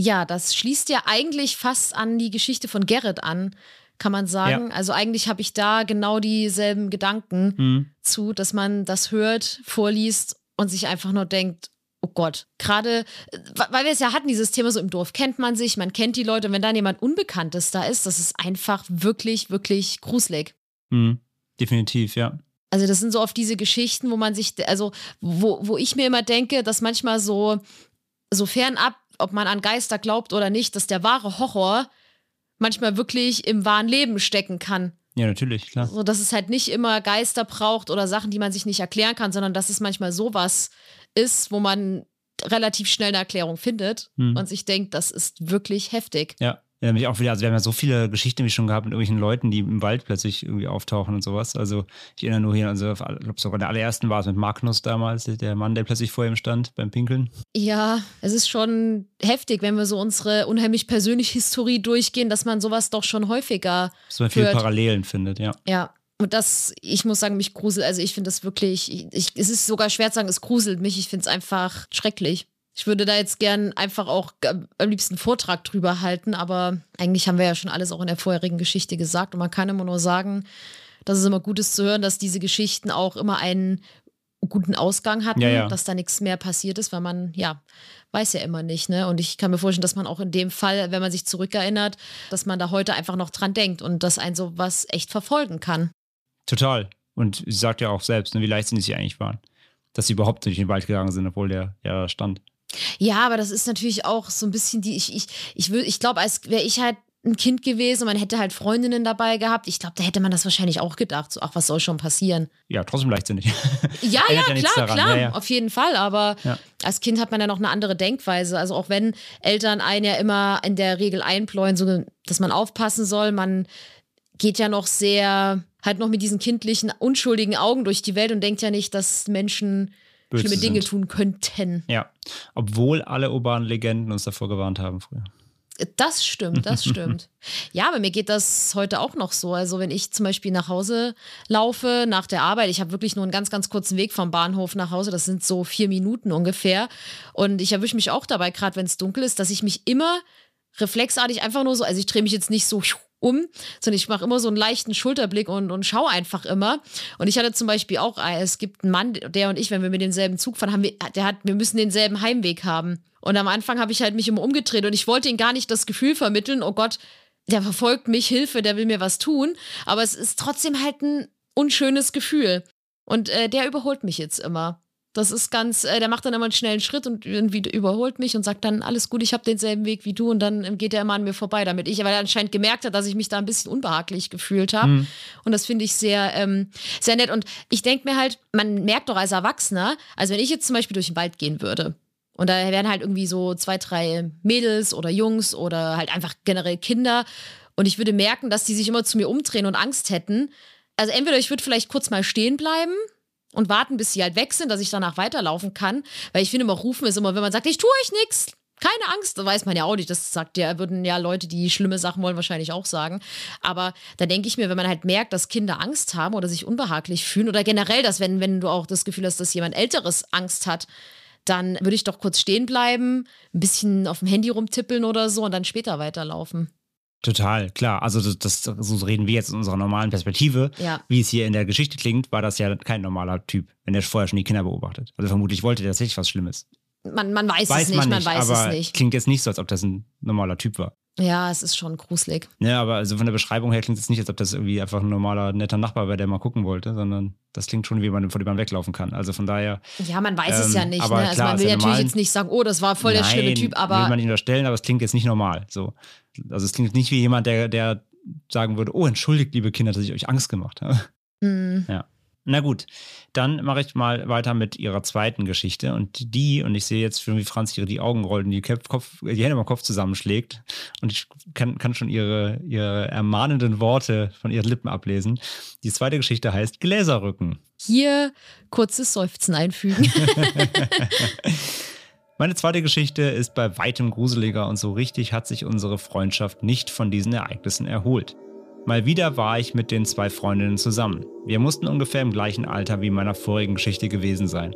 Ja, das schließt ja eigentlich fast an die Geschichte von Gerrit an, kann man sagen. Also eigentlich habe ich da genau dieselben Gedanken Mhm. zu, dass man das hört, vorliest und sich einfach nur denkt, oh Gott, gerade, äh, weil wir es ja hatten, dieses Thema so im Dorf kennt man sich, man kennt die Leute und wenn dann jemand Unbekanntes da ist, das ist einfach wirklich, wirklich gruselig. Mhm. Definitiv, ja. Also das sind so oft diese Geschichten, wo man sich, also wo, wo ich mir immer denke, dass manchmal so, so fernab, ob man an Geister glaubt oder nicht, dass der wahre Horror manchmal wirklich im wahren Leben stecken kann. Ja, natürlich, klar. So, dass es halt nicht immer Geister braucht oder Sachen, die man sich nicht erklären kann, sondern dass es manchmal sowas ist, wo man relativ schnell eine Erklärung findet Mhm. und sich denkt, das ist wirklich heftig. Ja. Ja, mich auch wieder, also wir haben ja so viele Geschichten wie schon gehabt mit irgendwelchen Leuten, die im Wald plötzlich irgendwie auftauchen und sowas. Also ich erinnere nur hier, also ich glaube sogar in der allerersten war es mit Magnus damals, der Mann, der plötzlich vor ihm stand beim Pinkeln. Ja, es ist schon heftig, wenn wir so unsere unheimlich persönliche Historie durchgehen, dass man sowas doch schon häufiger Dass man viele hört. Parallelen findet, ja. Ja. Und das, ich muss sagen, mich gruselt. Also ich finde das wirklich, ich, ich, es ist sogar schwer zu sagen, es gruselt mich. Ich finde es einfach schrecklich. Ich würde da jetzt gern einfach auch am liebsten einen Vortrag drüber halten, aber eigentlich haben wir ja schon alles auch in der vorherigen Geschichte gesagt. Und man kann immer nur sagen, dass es immer gut ist zu hören, dass diese Geschichten auch immer einen guten Ausgang hatten, Ja, ja. dass da nichts mehr passiert ist, weil man, ja, weiß ja immer nicht, ne? Und ich kann mir vorstellen, dass man auch in dem Fall, wenn man sich zurückerinnert, dass man da heute einfach noch dran denkt und dass ein sowas echt verfolgen kann. Total. Und sie sagt ja auch selbst, ne, wie leichtsinnig sie eigentlich waren. Dass sie überhaupt durch den Wald gegangen sind, obwohl der ja stand. Ja, aber das ist natürlich auch so ein bisschen die, ich, ich, ich, will- ich glaube, als wäre ich halt ein Kind gewesen und man hätte halt Freundinnen dabei gehabt. Ich glaube, da hätte man das wahrscheinlich auch gedacht. So, ach, was soll schon passieren? Ja, trotzdem leichtsinnig. Ja, ja, ja klar, daran. klar, Ja, ja. auf jeden Fall. Aber Ja. als Kind hat man ja noch eine andere Denkweise. Also auch wenn Eltern einen ja immer in der Regel einpläuen, so, dass man aufpassen soll, man geht ja noch sehr, halt noch mit diesen kindlichen, unschuldigen Augen durch die Welt und denkt ja nicht, dass Menschen schlimme Dinge sind. tun könnten. Ja, obwohl alle urbanen Legenden uns davor gewarnt haben früher. Das stimmt, das stimmt. ja, aber mir geht das heute auch noch so. Also wenn ich zum Beispiel nach Hause laufe, nach der Arbeit, ich habe wirklich nur einen ganz, ganz kurzen Weg vom Bahnhof nach Hause, das sind so vier Minuten ungefähr. Und ich erwische mich auch dabei, gerade wenn es dunkel ist, dass ich mich immer reflexartig einfach nur so, also ich drehe mich jetzt nicht so um, sondern ich mache immer so einen leichten Schulterblick und, und schaue einfach immer. Und ich hatte zum Beispiel auch, äh, es gibt einen Mann, der und ich, wenn wir mit demselben Zug fahren, haben wir, der hat, wir müssen denselben Heimweg haben. Und am Anfang habe ich halt mich immer umgedreht und ich wollte ihm gar nicht das Gefühl vermitteln, oh Gott, der verfolgt mich, Hilfe, der will mir was tun. Aber es ist trotzdem halt ein unschönes Gefühl. Und äh, der überholt mich jetzt immer. Das ist ganz, äh, der macht dann immer einen schnellen Schritt und irgendwie überholt mich und sagt dann, alles gut, ich habe denselben Weg wie du und dann ähm, geht er immer an mir vorbei damit ich, weil er anscheinend gemerkt hat, dass ich mich da ein bisschen unbehaglich gefühlt habe. Und das finde ich sehr, ähm, sehr nett. Und ich denke mir halt, man merkt doch als Erwachsener, also wenn ich jetzt zum Beispiel durch den Wald gehen würde und da wären halt irgendwie so zwei, drei Mädels oder Jungs oder halt einfach generell Kinder und ich würde merken, dass die sich immer zu mir umdrehen und Angst hätten. Also entweder ich würde vielleicht kurz mal stehen bleiben und warten, bis sie halt weg sind, dass ich danach weiterlaufen kann. Weil ich finde immer, rufen ist immer, wenn man sagt, ich tue euch nichts, keine Angst, da weiß man ja auch nicht. Das sagt ja, würden ja Leute, die schlimme Sachen wollen, wahrscheinlich auch sagen. Aber da denke ich mir, wenn man halt merkt, dass Kinder Angst haben oder sich unbehaglich fühlen oder generell, dass wenn, wenn du auch das Gefühl hast, dass jemand Älteres Angst hat, dann würde ich doch kurz stehen bleiben, ein bisschen auf dem Handy rumtippeln oder so und dann später weiterlaufen. Total, klar. Also das, das, so reden wir jetzt in unserer normalen Perspektive. Ja. Wie es hier in der Geschichte klingt, war das ja kein normaler Typ, wenn er vorher schon die Kinder beobachtet. Also vermutlich wollte der tatsächlich was Schlimmes. Man, man weiß, Weiß es nicht, man man, nicht, weiß aber es nicht. klingt jetzt nicht so, als ob das ein normaler Typ war. Ja, es ist schon gruselig. Ja, aber also von der Beschreibung her klingt es nicht, als ob das irgendwie einfach ein normaler, netter Nachbar war, der mal gucken wollte, sondern das klingt schon wie man, vor dem man weglaufen kann. Also von daher. Ja, man weiß es Ähm, ja nicht. aber Ne? Also klar, man will ja natürlich jetzt nicht sagen, oh, das war voll der Nein, schlimme Typ, will aber man nicht unterstellen, aber es klingt jetzt nicht normal. So. Also es klingt nicht wie jemand, der, der sagen würde, oh, entschuldigt, liebe Kinder, dass ich euch Angst gemacht habe. hm, Ja. Na gut, dann mache ich mal weiter mit ihrer zweiten Geschichte. Und die, und ich sehe jetzt schon, wie Franz ihre die Augen rollt und die, Kopf, die Hände im Kopf zusammenschlägt. Und ich kann, kann schon ihre, ihre ermahnenden Worte von ihren Lippen ablesen. Die zweite Geschichte heißt Gläserrücken. hier kurzes Seufzen einfügen. Meine zweite Geschichte ist bei weitem gruseliger und so richtig hat sich unsere Freundschaft nicht von diesen Ereignissen erholt. Mal wieder war ich mit den zwei Freundinnen zusammen. Wir mussten ungefähr im gleichen Alter wie in meiner vorigen Geschichte gewesen sein.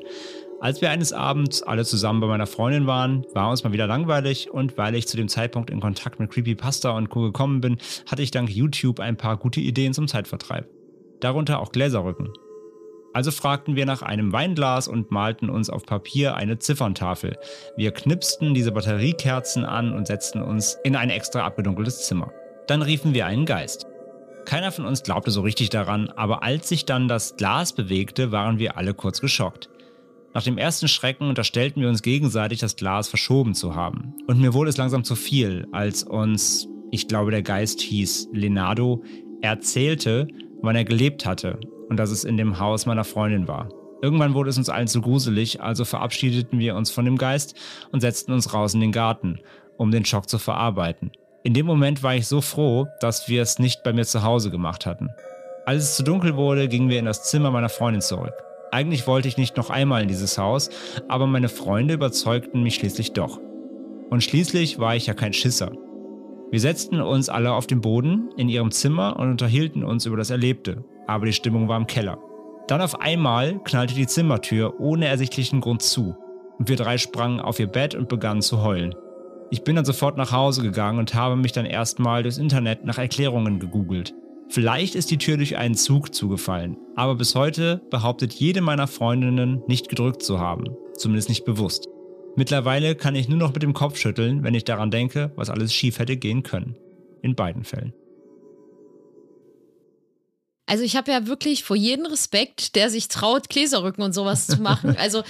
Als wir eines Abends alle zusammen bei meiner Freundin waren, war uns mal wieder langweilig und weil ich zu dem Zeitpunkt in Kontakt mit Creepypasta und Co. gekommen bin, hatte ich dank YouTube ein paar gute Ideen zum Zeitvertreib. Darunter auch Gläserrücken. Also fragten wir nach einem Weinglas und malten uns auf Papier eine Zifferntafel. Wir knipsten diese Batteriekerzen an und setzten uns in ein extra abgedunkeltes Zimmer. Dann riefen wir einen Geist. Keiner von uns glaubte so richtig daran, aber als sich dann das Glas bewegte, waren wir alle kurz geschockt. Nach dem ersten Schrecken unterstellten wir uns gegenseitig, das Glas verschoben zu haben. Und mir wurde es langsam zu viel, als uns, ich glaube der Geist hieß Leonardo, erzählte, wann er gelebt hatte und dass es in dem Haus meiner Freundin war. Irgendwann wurde es uns allen zu gruselig, also verabschiedeten wir uns von dem Geist und setzten uns raus in den Garten, um den Schock zu verarbeiten. In dem Moment war ich so froh, dass wir es nicht bei mir zu Hause gemacht hatten. Als es zu dunkel wurde, gingen wir in das Zimmer meiner Freundin zurück. Eigentlich wollte ich nicht noch einmal in dieses Haus, aber meine Freunde überzeugten mich schließlich doch. Und schließlich war ich ja kein Schisser. Wir setzten uns alle auf den Boden in ihrem Zimmer und unterhielten uns über das Erlebte, aber die Stimmung war im Keller. Dann auf einmal knallte die Zimmertür ohne ersichtlichen Grund zu und wir drei sprangen auf ihr Bett und begannen zu heulen. Ich bin dann sofort nach Hause gegangen und habe mich dann erstmal durchs Internet nach Erklärungen gegoogelt. Vielleicht ist die Tür durch einen Zug zugefallen, aber bis heute behauptet jede meiner Freundinnen nicht gedrückt zu haben, zumindest nicht bewusst. Mittlerweile kann ich nur noch mit dem Kopf schütteln, wenn ich daran denke, was alles schief hätte gehen können. In beiden Fällen. Also ich habe ja wirklich vor jedem Respekt, der sich traut, Gläserrücken und sowas zu machen. Also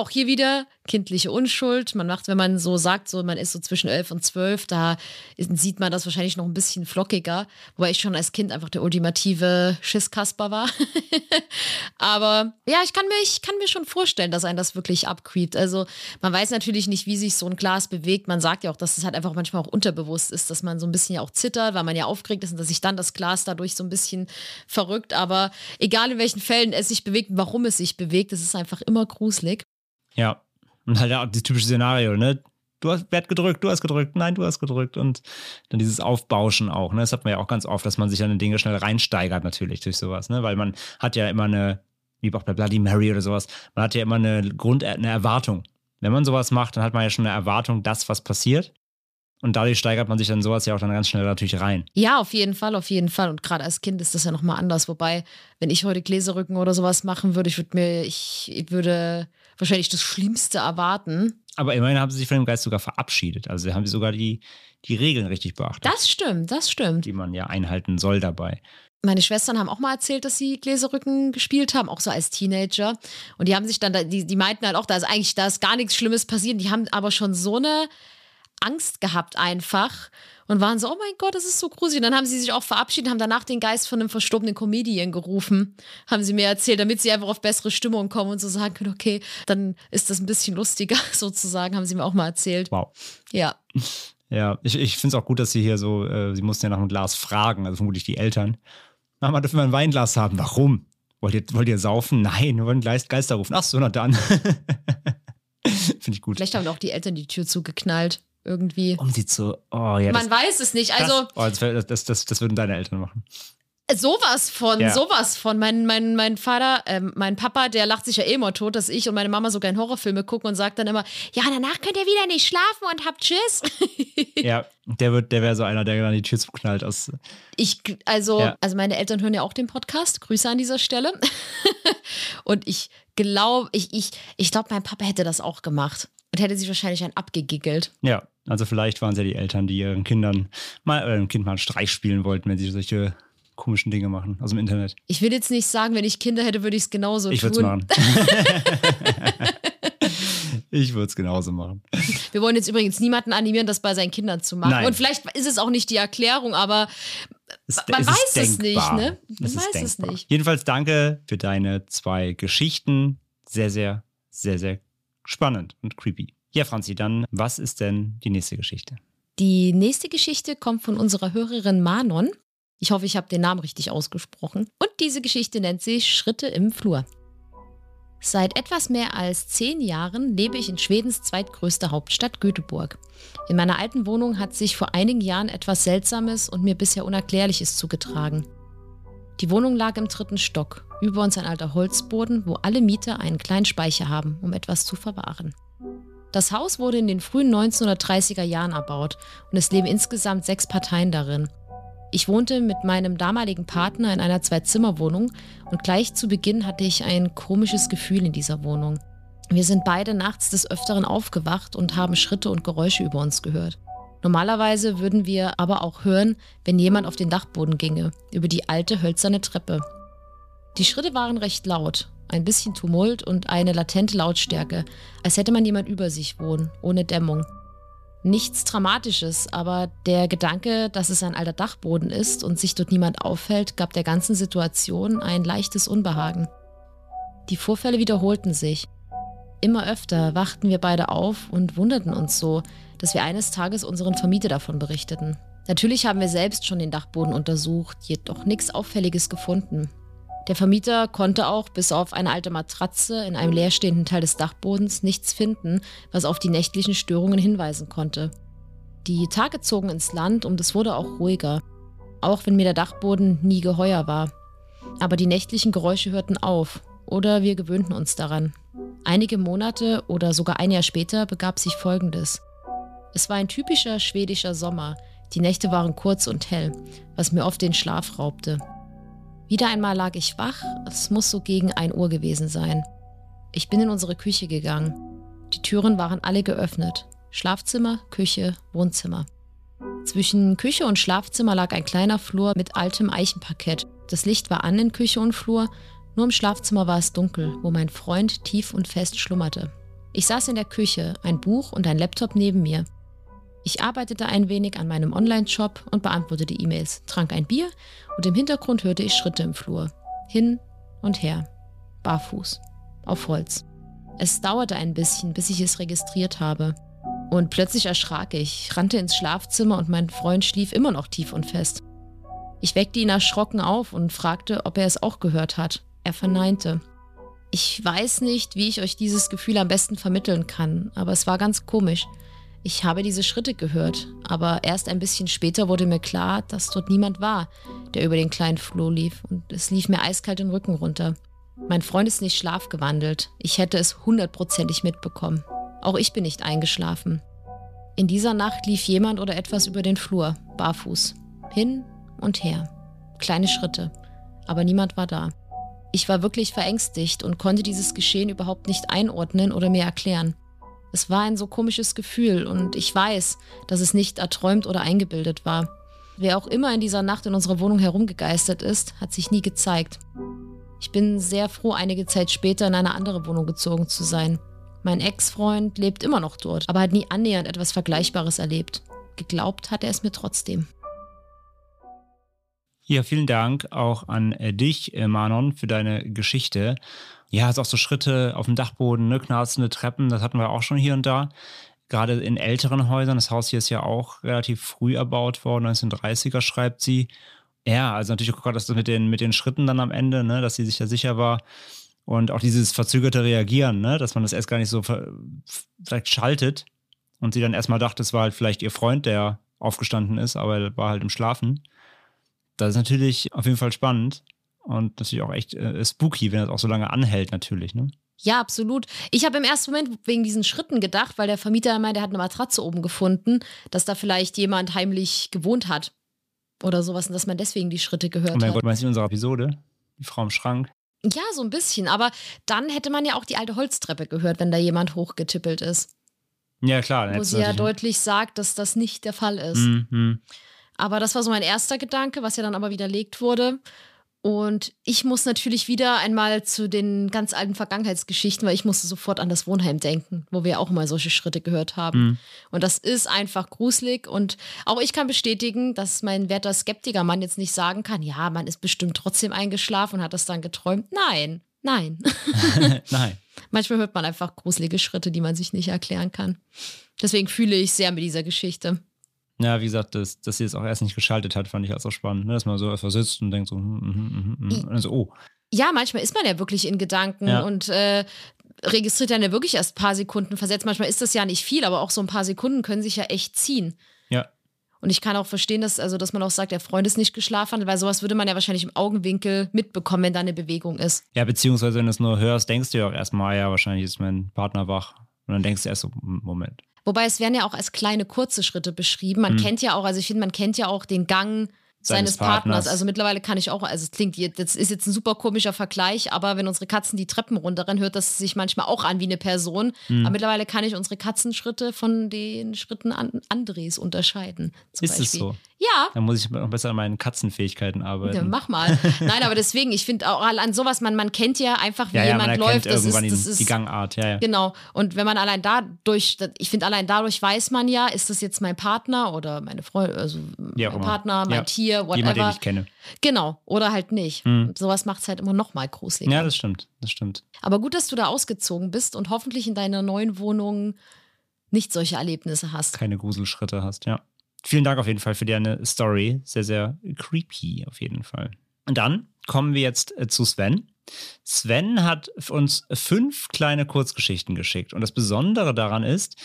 auch hier wieder kindliche Unschuld. Man macht, wenn man so sagt, so man ist so zwischen elf und zwölf, da sieht man das wahrscheinlich noch ein bisschen flockiger, wobei ich schon als Kind einfach der ultimative Schisskasper war. Aber ja, ich kann mir, ich kann mir schon vorstellen, dass einen das wirklich abcreept. Also man weiß natürlich nicht, wie sich so ein Glas bewegt. Man sagt ja auch, dass es halt einfach manchmal auch unterbewusst ist, dass man so ein bisschen ja auch zittert, weil man ja aufgeregt ist und dass sich dann das Glas dadurch so ein bisschen verrückt. Aber egal in welchen Fällen es sich bewegt, warum es sich bewegt, es ist einfach immer gruselig. Ja, und halt ja das typische Szenario, ne? Du hast, wer gedrückt, du hast gedrückt, nein, du hast gedrückt. Und dann dieses Aufbauschen auch, ne? Das hat man ja auch ganz oft, dass man sich an Dinge schnell reinsteigert, natürlich durch sowas, ne? Weil man hat ja immer eine, wie auch bei Bloody Mary oder sowas, man hat ja immer eine Grund, eine Erwartung. Wenn man sowas macht, dann hat man ja schon eine Erwartung, dass was passiert. Und dadurch steigert man sich dann sowas ja auch dann ganz schnell natürlich rein. Ja, auf jeden Fall, auf jeden Fall. Und gerade als Kind ist das ja nochmal anders. Wobei, wenn ich heute Gläserrücken oder sowas machen würde, ich würde mir, ich würde wahrscheinlich das Schlimmste erwarten. Aber immerhin haben sie sich von dem Geist sogar verabschiedet. Also haben sie sogar die, die Regeln richtig beachtet. Das stimmt, das stimmt. Die man ja einhalten soll dabei. Meine Schwestern haben auch mal erzählt, dass sie Gläserrücken gespielt haben, auch so als Teenager. Und die haben sich dann, die, die meinten halt auch, da ist eigentlich, da ist gar nichts Schlimmes passiert. Die haben aber schon so eine Angst gehabt einfach und waren so, oh mein Gott, das ist so gruselig. Und dann haben sie sich auch verabschiedet, haben danach den Geist von einem verstorbenen Comedian gerufen, haben sie mir erzählt, damit sie einfach auf bessere Stimmung kommen und so sagen können, okay, dann ist das ein bisschen lustiger sozusagen, haben sie mir auch mal erzählt. Wow. Ja. Ja, ich, ich finde es auch gut, dass sie hier so, äh, sie mussten ja nach einem Glas fragen, also vermutlich die Eltern. Mama, dürfen wir ein Weinglas haben? Warum? Wollt ihr, wollt ihr saufen? Nein, wir wollen Geist, Geister rufen. Ach so, na dann. Finde ich gut. Vielleicht haben auch die Eltern die Tür zugeknallt irgendwie. Um sie zu. Oh, ja, Man das, weiß es nicht. Also. Das, oh, das, das, das, würden deine Eltern machen. Sowas von, Ja. sowas von. Mein, mein, mein Vater, ähm, mein Papa, der lacht sich ja eh immer tot, dass ich und meine Mama so gerne Horrorfilme gucken und sagt dann immer, ja, danach könnt ihr wieder nicht schlafen und habt Tschüss. Ja, der wird, der wäre so einer, der dann die Tür zuknallt aus. Ich, also, Ja. also meine Eltern hören ja auch den Podcast. Grüße an dieser Stelle. und ich glaube, ich, ich, ich glaube, mein Papa hätte das auch gemacht und hätte sich wahrscheinlich ein abgegiggelt. Ja, also vielleicht waren es ja die Eltern, die ihren Kindern mal, äh, Kind mal einen Streich spielen wollten, wenn sie solche komischen Dinge machen aus dem Internet. Ich will jetzt nicht sagen, wenn ich Kinder hätte, würde ich es genauso Ich würde es tun. machen. ich würde es genauso machen. Wir wollen jetzt übrigens niemanden animieren, das bei seinen Kindern zu machen. Nein. Und vielleicht ist es auch nicht die Erklärung, aber Es, Man es weiß es denkbar. nicht, ne? Man Es weiß es nicht. Jedenfalls danke für deine zwei Geschichten. Sehr, sehr, sehr, sehr spannend und creepy. Ja, Franzi, dann was ist denn die nächste Geschichte? die nächste Geschichte kommt von unserer Hörerin Manon. Ich hoffe, ich habe den Namen richtig ausgesprochen. Und diese Geschichte nennt sich Schritte im Flur. Seit etwas mehr als zehn Jahren lebe ich in Schwedens zweitgrößter Hauptstadt Göteborg. In meiner alten Wohnung hat sich vor einigen Jahren etwas Seltsames und mir bisher Unerklärliches zugetragen. Die Wohnung lag im dritten Stock, über uns ein alter Holzboden, wo alle Mieter einen kleinen Speicher haben, um etwas zu verwahren. Das Haus wurde in den frühen 1930er Jahren erbaut und es leben insgesamt sechs Parteien darin. Ich wohnte mit meinem damaligen Partner in einer Zwei-Zimmer-Wohnung und gleich zu Beginn hatte ich ein komisches Gefühl in dieser Wohnung. Wir sind beide nachts des Öfteren aufgewacht und haben Schritte und Geräusche über uns gehört. Normalerweise würden wir aber auch hören, wenn jemand auf den Dachboden ginge, über die alte hölzerne Treppe. Die Schritte waren recht laut, ein bisschen Tumult und eine latente Lautstärke, als hätte man jemand über sich wohnen, ohne Dämmung. Nichts Dramatisches, aber der Gedanke, dass es ein alter Dachboden ist und sich dort niemand aufhält, gab der ganzen Situation ein leichtes Unbehagen. Die Vorfälle wiederholten sich. Immer öfter wachten wir beide auf und wunderten uns so, dass wir eines Tages unseren Vermieter davon berichteten. Natürlich haben wir selbst schon den Dachboden untersucht, jedoch nichts Auffälliges gefunden. Der Vermieter konnte auch bis auf eine alte Matratze in einem leerstehenden Teil des Dachbodens nichts finden, was auf die nächtlichen Störungen hinweisen konnte. Die Tage zogen ins Land und es wurde auch ruhiger, auch wenn mir der Dachboden nie geheuer war. Aber die nächtlichen Geräusche hörten auf oder wir gewöhnten uns daran. Einige Monate oder sogar ein Jahr später begab sich Folgendes. Es war ein typischer schwedischer Sommer. Die Nächte waren kurz und hell, was mir oft den Schlaf raubte. Wieder einmal lag ich wach, es muss so gegen 1 Uhr gewesen sein. Ich bin in unsere Küche gegangen. Die Türen waren alle geöffnet. Schlafzimmer, Küche, Wohnzimmer. Zwischen Küche und Schlafzimmer lag ein kleiner Flur mit altem Eichenparkett. Das Licht war an in Küche und Flur, nur im Schlafzimmer war es dunkel, wo mein Freund tief und fest schlummerte. Ich saß in der Küche, ein Buch und ein Laptop neben mir. Ich arbeitete ein wenig an meinem Online-Shop und beantwortete E-Mails, trank ein Bier und im Hintergrund hörte ich Schritte im Flur. Hin und her. Barfuß. Auf Holz. Es dauerte ein bisschen, bis ich es registriert habe. Und plötzlich erschrak ich, rannte ins Schlafzimmer und mein Freund schlief immer noch tief und fest. Ich weckte ihn erschrocken auf und fragte, ob er es auch gehört hat. Er verneinte. Ich weiß nicht, wie ich euch dieses Gefühl am besten vermitteln kann, aber es war ganz komisch. Ich habe diese Schritte gehört, aber erst ein bisschen später wurde mir klar, dass dort niemand war, der über den kleinen Floh lief, und es lief mir eiskalt den Rücken runter. Mein Freund ist nicht schlafgewandelt. Ich hätte es hundertprozentig mitbekommen. Auch ich bin nicht eingeschlafen. In dieser Nacht lief jemand oder etwas über den Flur, barfuß. Hin und her. Kleine Schritte. Aber niemand war da. Ich war wirklich verängstigt und konnte dieses Geschehen überhaupt nicht einordnen oder mir erklären. Es war ein so komisches Gefühl und ich weiß, dass es nicht erträumt oder eingebildet war. Wer auch immer in dieser Nacht in unserer Wohnung herumgegeistert ist, hat sich nie gezeigt. Ich bin sehr froh, einige Zeit später in eine andere Wohnung gezogen zu sein. Mein Ex-Freund lebt immer noch dort, aber hat nie annähernd etwas Vergleichbares erlebt. Geglaubt hat er es mir trotzdem. Ja, vielen Dank auch an dich, äh, Manon, für deine Geschichte. Ja, es ist auch so Schritte auf dem Dachboden, ne, knarzende Treppen, das hatten wir auch schon hier und da. Gerade in älteren Häusern, das Haus hier ist ja auch relativ früh erbaut worden, 1930er schreibt sie. Ja, also natürlich auch gerade das mit den, mit den Schritten dann am Ende, ne, dass sie sich ja sicher war. Und auch dieses verzögerte Reagieren, ne, dass man das erst gar nicht so vielleicht schaltet und sie dann erstmal dachte, es war halt vielleicht ihr Freund, der aufgestanden ist, aber er war halt im Schlafen. Das ist natürlich auf jeden Fall spannend und natürlich auch echt äh, spooky, wenn das auch so lange anhält, natürlich. Ne? Ja, absolut. Ich habe im ersten Moment wegen diesen Schritten gedacht, weil der Vermieter meinte, er hat eine Matratze oben gefunden, dass da vielleicht jemand heimlich gewohnt hat oder sowas und dass man deswegen die Schritte gehört oh mein hat. Gott, meinst du in unserer Episode? Die Frau im Schrank? Ja, so ein bisschen. Aber dann hätte man ja auch die alte Holztreppe gehört, wenn da jemand hochgetippelt ist. Ja, klar. Wo sie ja deutlich sagt, dass das nicht der Fall ist. Mhm. Aber das war so mein erster Gedanke, was ja dann aber widerlegt wurde. Und ich muss natürlich wieder einmal zu den ganz alten Vergangenheitsgeschichten, weil ich musste sofort an das Wohnheim denken, wo wir auch mal solche Schritte gehört haben. Mhm. Und das ist einfach gruselig. Und auch ich kann bestätigen, dass mein werter Skeptikermann jetzt nicht sagen kann, ja, man ist bestimmt trotzdem eingeschlafen und hat das dann geträumt. Nein, nein. Nein. Manchmal hört man einfach gruselige Schritte, die man sich nicht erklären kann. Deswegen fühle ich sehr mit dieser Geschichte. Ja, wie gesagt, dass, dass sie es auch erst nicht geschaltet hat, fand ich auch so spannend. Ne? Dass man so etwas sitzt und denkt so, hm, hm, hm, hm, hm. Und dann so, oh. Ja, manchmal ist man ja wirklich in Gedanken Ja. und äh, registriert dann ja wirklich erst ein paar Sekunden versetzt. Manchmal ist das ja nicht viel, aber auch so ein paar Sekunden können sich ja echt ziehen. Ja. Und ich kann auch verstehen, dass, also, dass man auch sagt, der Freund ist nicht geschlafen, weil sowas würde man ja wahrscheinlich im Augenwinkel mitbekommen, wenn da eine Bewegung ist. Ja, beziehungsweise wenn du es nur hörst, denkst du ja auch erstmal, ja, wahrscheinlich ist mein Partner wach. Und dann denkst du erst so, Moment. Wobei es werden ja auch als kleine kurze Schritte beschrieben. Man Hm. kennt ja auch, also ich finde, man kennt ja auch den Gang Seines seines, Partners. Partners. Also mittlerweile kann ich auch, also es klingt, jetzt- das ist jetzt ein super komischer Vergleich, aber wenn unsere Katzen die Treppen runterrennen, hört das sich manchmal auch an wie eine Person. Hm. Aber mittlerweile kann ich unsere Katzenschritte von den Schritten an Andres unterscheiden. Zum Ist es Beispiel. so? Ja, Dann muss ich noch besser an meinen Katzenfähigkeiten arbeiten. ja, mach mal. Nein, aber deswegen, ich finde auch an sowas, man, man kennt ja einfach, wie ja, ja, man jemand läuft. Das ist, irgendwann das die, ist, die Gangart. Ja, ja. Genau. Und wenn man allein dadurch, ich finde, allein dadurch weiß man ja, ist das jetzt mein Partner oder meine Freundin, also auch mein. Partner, mein Ja. Tier, Jemand, den whatever. ich kenne. Genau. Oder halt nicht. Mhm. Sowas macht es halt immer noch mal gruseliger. Ja, das stimmt. Das stimmt. Aber gut, dass du da ausgezogen bist und hoffentlich in deiner neuen Wohnung nicht solche Erlebnisse hast. Keine Gruselschritte hast, ja. Vielen Dank auf jeden Fall für deine Story. Sehr, sehr creepy auf jeden Fall. Und dann kommen wir jetzt äh, zu Sven. Sven hat uns fünf kleine Kurzgeschichten geschickt. Und das Besondere daran ist,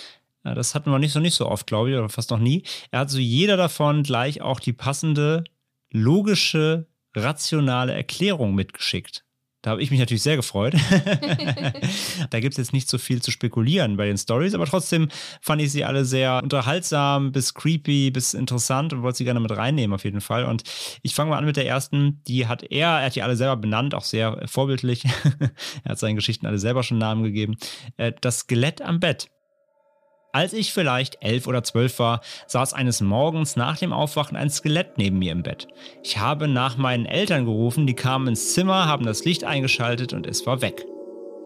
äh, das hatten wir nicht so nicht so oft, glaube ich, oder fast noch nie. Er hat zu jeder davon gleich auch die passende, logische, rationale Erklärung mitgeschickt. Da habe ich mich natürlich sehr gefreut. da gibt es jetzt nicht so viel zu spekulieren bei den Stories, aber trotzdem fand ich sie alle sehr unterhaltsam, bis creepy, bis interessant und wollte sie gerne mit reinnehmen auf jeden Fall. Und ich fange mal an mit der ersten. Die hat er, er hat die alle selber benannt, auch sehr vorbildlich. er hat seinen Geschichten alle selber schon Namen gegeben. Äh, Das Skelett am Bett. Als ich vielleicht elf oder zwölf war, saß eines Morgens nach dem Aufwachen ein Skelett neben mir im Bett. Ich habe nach meinen Eltern gerufen, die kamen ins Zimmer, haben das Licht eingeschaltet und es war weg.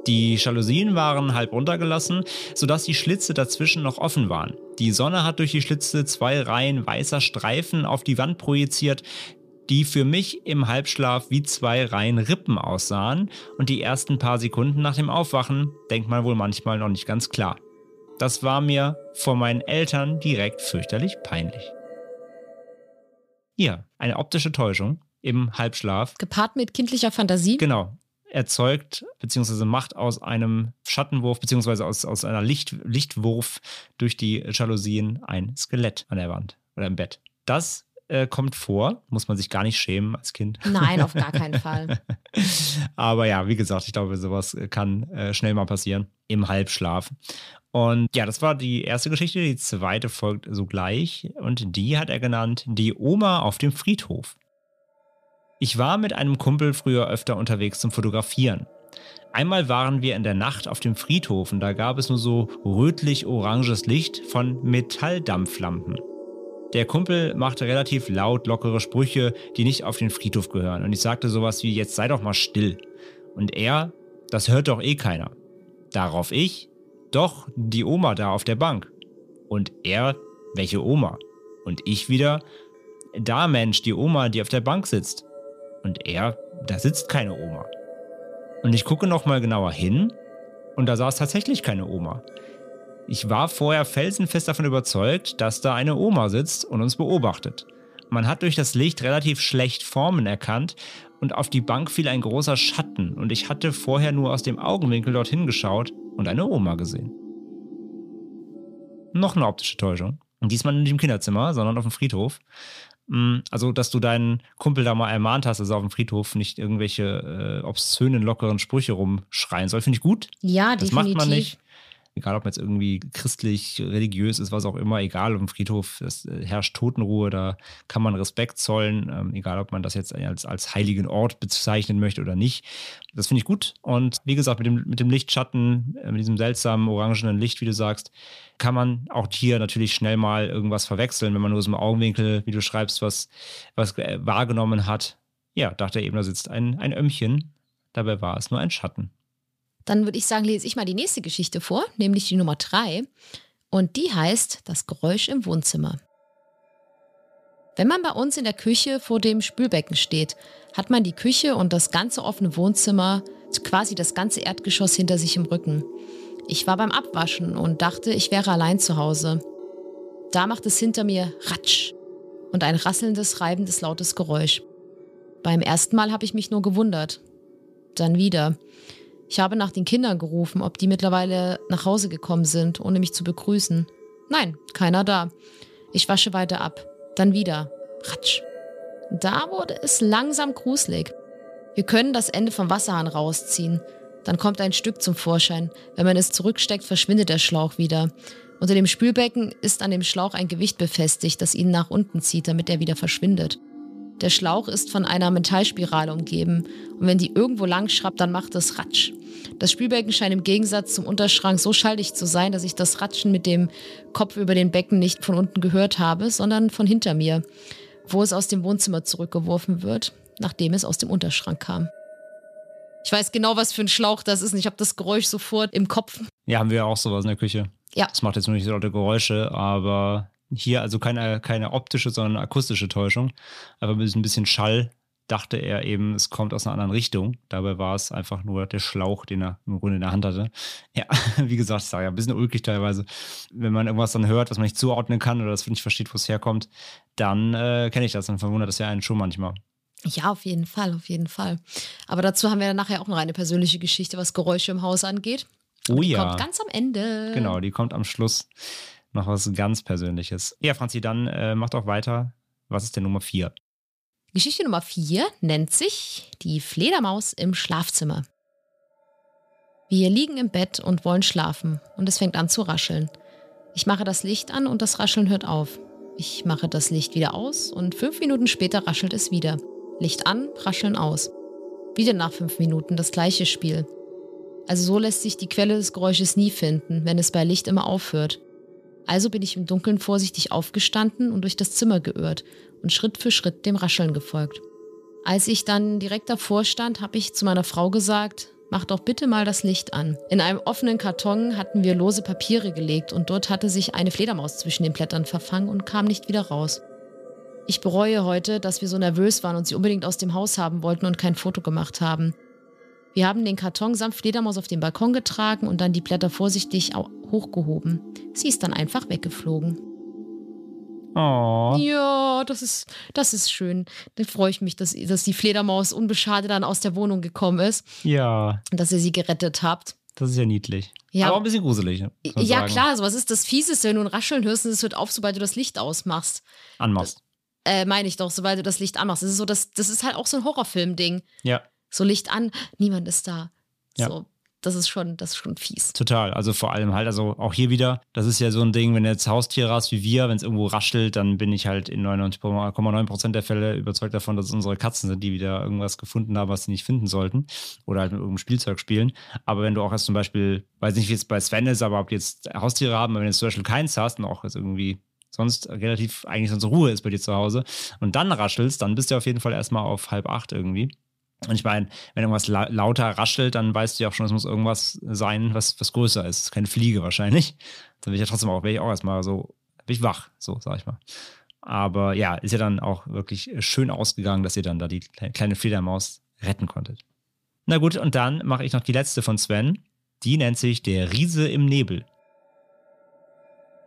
Die Jalousien waren halb runtergelassen, sodass die Schlitze dazwischen noch offen waren. Die Sonne hat durch die Schlitze zwei Reihen weißer Streifen auf die Wand projiziert, die für mich im Halbschlaf wie zwei Reihen Rippen aussahen und die ersten paar Sekunden nach dem Aufwachen denkt man wohl manchmal noch nicht ganz klar. Das war mir vor meinen Eltern direkt fürchterlich peinlich. Hier, eine optische Täuschung im Halbschlaf. Gepaart mit kindlicher Fantasie. Genau. Erzeugt bzw. macht aus einem Schattenwurf bzw. Aus, aus einer Licht, Lichtwurf durch die Jalousien ein Skelett an der Wand oder im Bett. Das äh, kommt vor, muss man sich gar nicht schämen als Kind. Nein, auf gar keinen Fall. Aber ja, wie gesagt, ich glaube, sowas kann äh, schnell mal passieren im Halbschlaf. Und ja, das war die erste Geschichte. Die zweite folgt sogleich. Und die hat er genannt Die Oma auf dem Friedhof. Ich war mit einem Kumpel früher öfter unterwegs zum Fotografieren. Einmal waren wir in der Nacht auf dem Friedhof und da gab es nur so rötlich-oranges Licht von Metalldampflampen. Der Kumpel machte relativ laut lockere Sprüche, die nicht auf den Friedhof gehören. Und ich sagte sowas wie, jetzt sei doch mal still. Und er, das hört doch eh keiner. Darauf ich, doch, die Oma da auf der Bank. Und er, welche Oma? Und ich wieder, da Mensch, die Oma, die auf der Bank sitzt. Und er, da sitzt keine Oma. Und ich gucke nochmal genauer hin und da saß tatsächlich keine Oma. Ich war vorher felsenfest davon überzeugt, dass da eine Oma sitzt und uns beobachtet. Man hat durch das Licht relativ schlecht Formen erkannt und auf die Bank fiel ein großer Schatten und ich hatte vorher nur aus dem Augenwinkel dorthin geschaut und eine Oma gesehen. Noch eine optische Täuschung. Und diesmal nicht im Kinderzimmer, sondern auf dem Friedhof. Mm, also, dass du deinen Kumpel da mal ermahnt hast, dass er auf dem Friedhof nicht irgendwelche äh, obszönen, lockeren Sprüche rumschreien soll, finde ich gut. Ja, das definitiv. macht man nicht egal ob man jetzt irgendwie christlich, religiös ist, was auch immer, egal dem Friedhof es äh, herrscht Totenruhe, da kann man Respekt zollen, ähm, egal ob man das jetzt als, als heiligen Ort bezeichnen möchte oder nicht. Das finde ich gut. Und wie gesagt, mit dem, mit dem Lichtschatten, äh, mit diesem seltsamen orangenen Licht, wie du sagst, kann man auch hier natürlich schnell mal irgendwas verwechseln, wenn man nur so im Augenwinkel, wie du schreibst, was, was äh, wahrgenommen hat. Ja, dachte er eben, da sitzt ein, ein Ömmchen. Dabei war es nur ein Schatten. Dann würde ich sagen, lese ich mal die nächste Geschichte vor, nämlich die Nummer drei. Und die heißt Das Geräusch im Wohnzimmer. Wenn man bei uns in der Küche vor dem Spülbecken steht, hat man die Küche und das ganze offene Wohnzimmer, quasi das ganze Erdgeschoss hinter sich im Rücken. Ich war beim Abwaschen und dachte, ich wäre allein zu Hause. Da macht es hinter mir Ratsch und ein rasselndes, reibendes, lautes Geräusch. Beim ersten Mal habe ich mich nur gewundert. Dann wieder. Ich habe nach den Kindern gerufen, ob die mittlerweile nach Hause gekommen sind, ohne mich zu begrüßen. Nein, keiner da. Ich wasche weiter ab. Dann wieder. Ratsch. Da wurde es langsam gruselig. Wir können das Ende vom Wasserhahn rausziehen. Dann kommt ein Stück zum Vorschein. Wenn man es zurücksteckt, verschwindet der Schlauch wieder. Unter dem Spülbecken ist an dem Schlauch ein Gewicht befestigt, das ihn nach unten zieht, damit er wieder verschwindet. Der Schlauch ist von einer Metallspirale umgeben und wenn die irgendwo lang schrappt, dann macht es Ratsch. Das Spülbecken scheint im Gegensatz zum Unterschrank so schaltig zu sein, dass ich das Ratschen mit dem Kopf über den Becken nicht von unten gehört habe, sondern von hinter mir, wo es aus dem Wohnzimmer zurückgeworfen wird, nachdem es aus dem Unterschrank kam. Ich weiß genau, was für ein Schlauch das ist und ich habe das Geräusch sofort im Kopf. Ja, haben wir auch sowas in der Küche. Ja. Das macht jetzt nur nicht so laute Geräusche, aber hier also keine, keine optische, sondern akustische Täuschung. Aber mit ein bisschen Schall dachte er eben, es kommt aus einer anderen Richtung. Dabei war es einfach nur der Schlauch, den er im Grunde in der Hand hatte. Ja, wie gesagt, ich sage ja, ein bisschen ulkig teilweise. Wenn man irgendwas dann hört, was man nicht zuordnen kann oder das nicht versteht, wo es herkommt, dann äh, kenne ich das und verwundert das ja einen schon manchmal. Ja, auf jeden Fall, auf jeden Fall. Aber dazu haben wir dann nachher auch noch eine persönliche Geschichte, was Geräusche im Haus angeht. Oh die ja. kommt ganz am Ende. Genau, die kommt am Schluss. Noch was ganz Persönliches. Ja, Franzi, dann äh, macht auch weiter. Was ist denn Nummer vier? Geschichte Nummer 4 nennt sich Die Fledermaus im Schlafzimmer. Wir liegen im Bett und wollen schlafen und es fängt an zu rascheln. Ich mache das Licht an und das Rascheln hört auf. Ich mache das Licht wieder aus und fünf Minuten später raschelt es wieder. Licht an, Rascheln aus. Wieder nach fünf Minuten das gleiche Spiel. Also so lässt sich die Quelle des Geräusches nie finden, wenn es bei Licht immer aufhört. Also bin ich im Dunkeln vorsichtig aufgestanden und durch das Zimmer geirrt und Schritt für Schritt dem Rascheln gefolgt. Als ich dann direkt davor stand, habe ich zu meiner Frau gesagt, mach doch bitte mal das Licht an. In einem offenen Karton hatten wir lose Papiere gelegt und dort hatte sich eine Fledermaus zwischen den Blättern verfangen und kam nicht wieder raus. Ich bereue heute, dass wir so nervös waren und sie unbedingt aus dem Haus haben wollten und kein Foto gemacht haben. Wir haben den Karton samt Fledermaus auf den Balkon getragen und dann die Blätter vorsichtig hochgehoben. Sie ist dann einfach weggeflogen. Oh. Ja, das ist, das ist schön. Dann freue ich mich, dass, dass die Fledermaus unbeschadet dann aus der Wohnung gekommen ist Ja, und dass ihr sie gerettet habt. das ist ja niedlich. Ja. Aber auch ein bisschen gruselig. Ja, sagen. klar, so was ist das Fieseste, wenn du ein Rascheln hörst und es hört auf, sobald du das Licht ausmachst. Anmachst. Äh, meine ich doch, sobald du das Licht anmachst. Das ist so, das, das ist halt auch so ein Horrorfilm-Ding. Ja, So Licht an, niemand ist da. Ja. So, das ist schon, das ist schon fies. total. Also vor allem halt, also auch hier wieder, das ist ja so ein Ding, wenn du jetzt Haustiere hast wie wir, wenn es irgendwo raschelt, dann bin ich halt in 99,9% der Fälle überzeugt davon, dass es unsere Katzen sind, die wieder irgendwas gefunden haben, was sie nicht finden sollten. Oder halt mit irgendeinem Spielzeug spielen. Aber wenn du auch jetzt zum Beispiel, weiß nicht, wie es bei Sven ist, aber ob die jetzt Haustiere haben, wenn du jetzt zum Beispiel keins hast und auch jetzt irgendwie sonst relativ eigentlich sonst Ruhe ist bei dir zu Hause und dann raschelst, dann bist du auf jeden Fall erstmal auf halb acht irgendwie. Und ich meine, wenn irgendwas la lauter raschelt, dann weißt du ja auch schon, es muss irgendwas sein, was, was größer ist. Keine Fliege wahrscheinlich. Dann bin ich ja trotzdem auch, ich auch erstmal so, bin ich wach, so sag ich mal. Aber ja, ist ja dann auch wirklich schön ausgegangen, dass ihr dann da die kle- kleine Fledermaus retten konntet. Na gut, und dann mache ich noch die letzte von Sven. Die nennt sich Der Riese im Nebel.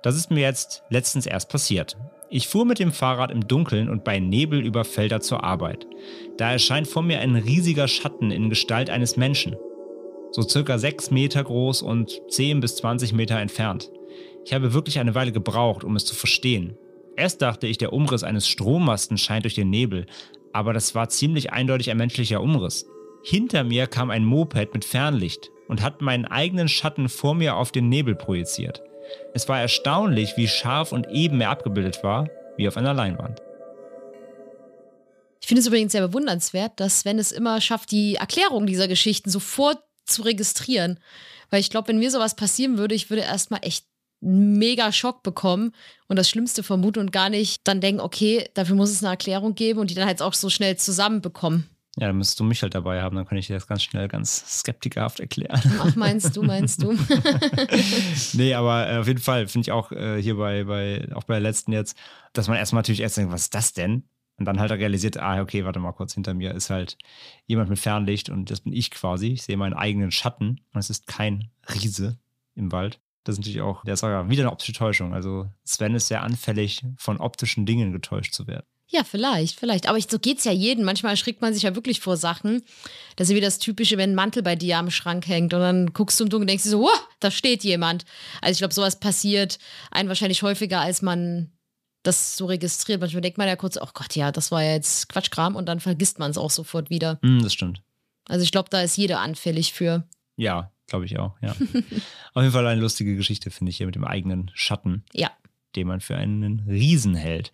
Das ist mir jetzt letztens erst passiert. Ich fuhr mit dem Fahrrad im Dunkeln und bei Nebel über Felder zur Arbeit. Da erscheint vor mir ein riesiger Schatten in Gestalt eines Menschen. So circa 6 Meter groß und 10 bis 20 Meter entfernt. Ich habe wirklich eine Weile gebraucht, um es zu verstehen. Erst dachte ich, der Umriss eines Strommasten scheint durch den Nebel, aber das war ziemlich eindeutig ein menschlicher Umriss. Hinter mir kam ein Moped mit Fernlicht und hat meinen eigenen Schatten vor mir auf den Nebel projiziert. Es war erstaunlich, wie scharf und eben er abgebildet war, wie auf einer Leinwand. Ich finde es übrigens sehr bewundernswert, dass Sven es immer schafft, die Erklärung dieser Geschichten sofort zu registrieren. Weil ich glaube, wenn mir sowas passieren würde, ich würde erstmal echt einen mega Schock bekommen und das Schlimmste vermuten und gar nicht dann denken, okay, dafür muss es eine Erklärung geben und die dann halt auch so schnell zusammenbekommen. Ja, dann müsstest du mich halt dabei haben, dann kann ich dir das ganz schnell ganz skeptikerhaft erklären. Ach, meinst du, meinst du? nee, aber äh, auf jeden Fall finde ich auch äh, hier bei, bei, auch bei der letzten jetzt, dass man erstmal natürlich erst denkt, was ist das denn? Und dann halt realisiert, ah, okay, warte mal kurz, hinter mir ist halt jemand mit Fernlicht und das bin ich quasi. Ich sehe meinen eigenen Schatten und es ist kein Riese im Wald. Das ist natürlich auch, der ist ja wieder eine optische Täuschung. Also Sven ist sehr anfällig, von optischen Dingen getäuscht zu werden. Ja, vielleicht, vielleicht. Aber ich, so geht's ja jedem. Manchmal erschrickt man sich ja wirklich vor Sachen. Das ist ja wie das Typische, wenn ein Mantel bei dir am Schrank hängt und dann guckst du im Dunkeln und denkst dir so, da steht jemand. Also ich glaube, sowas passiert einem wahrscheinlich häufiger, als man das so registriert. Manchmal denkt man ja kurz, oh Gott, ja, das war ja jetzt Quatschkram und dann vergisst man es auch sofort wieder. Hm, das stimmt. Also ich glaube, da ist jeder anfällig für. Ja, glaube ich auch, ja. Auf jeden Fall eine lustige Geschichte, finde ich, hier mit dem eigenen Schatten, Ja. den man für einen Riesen hält.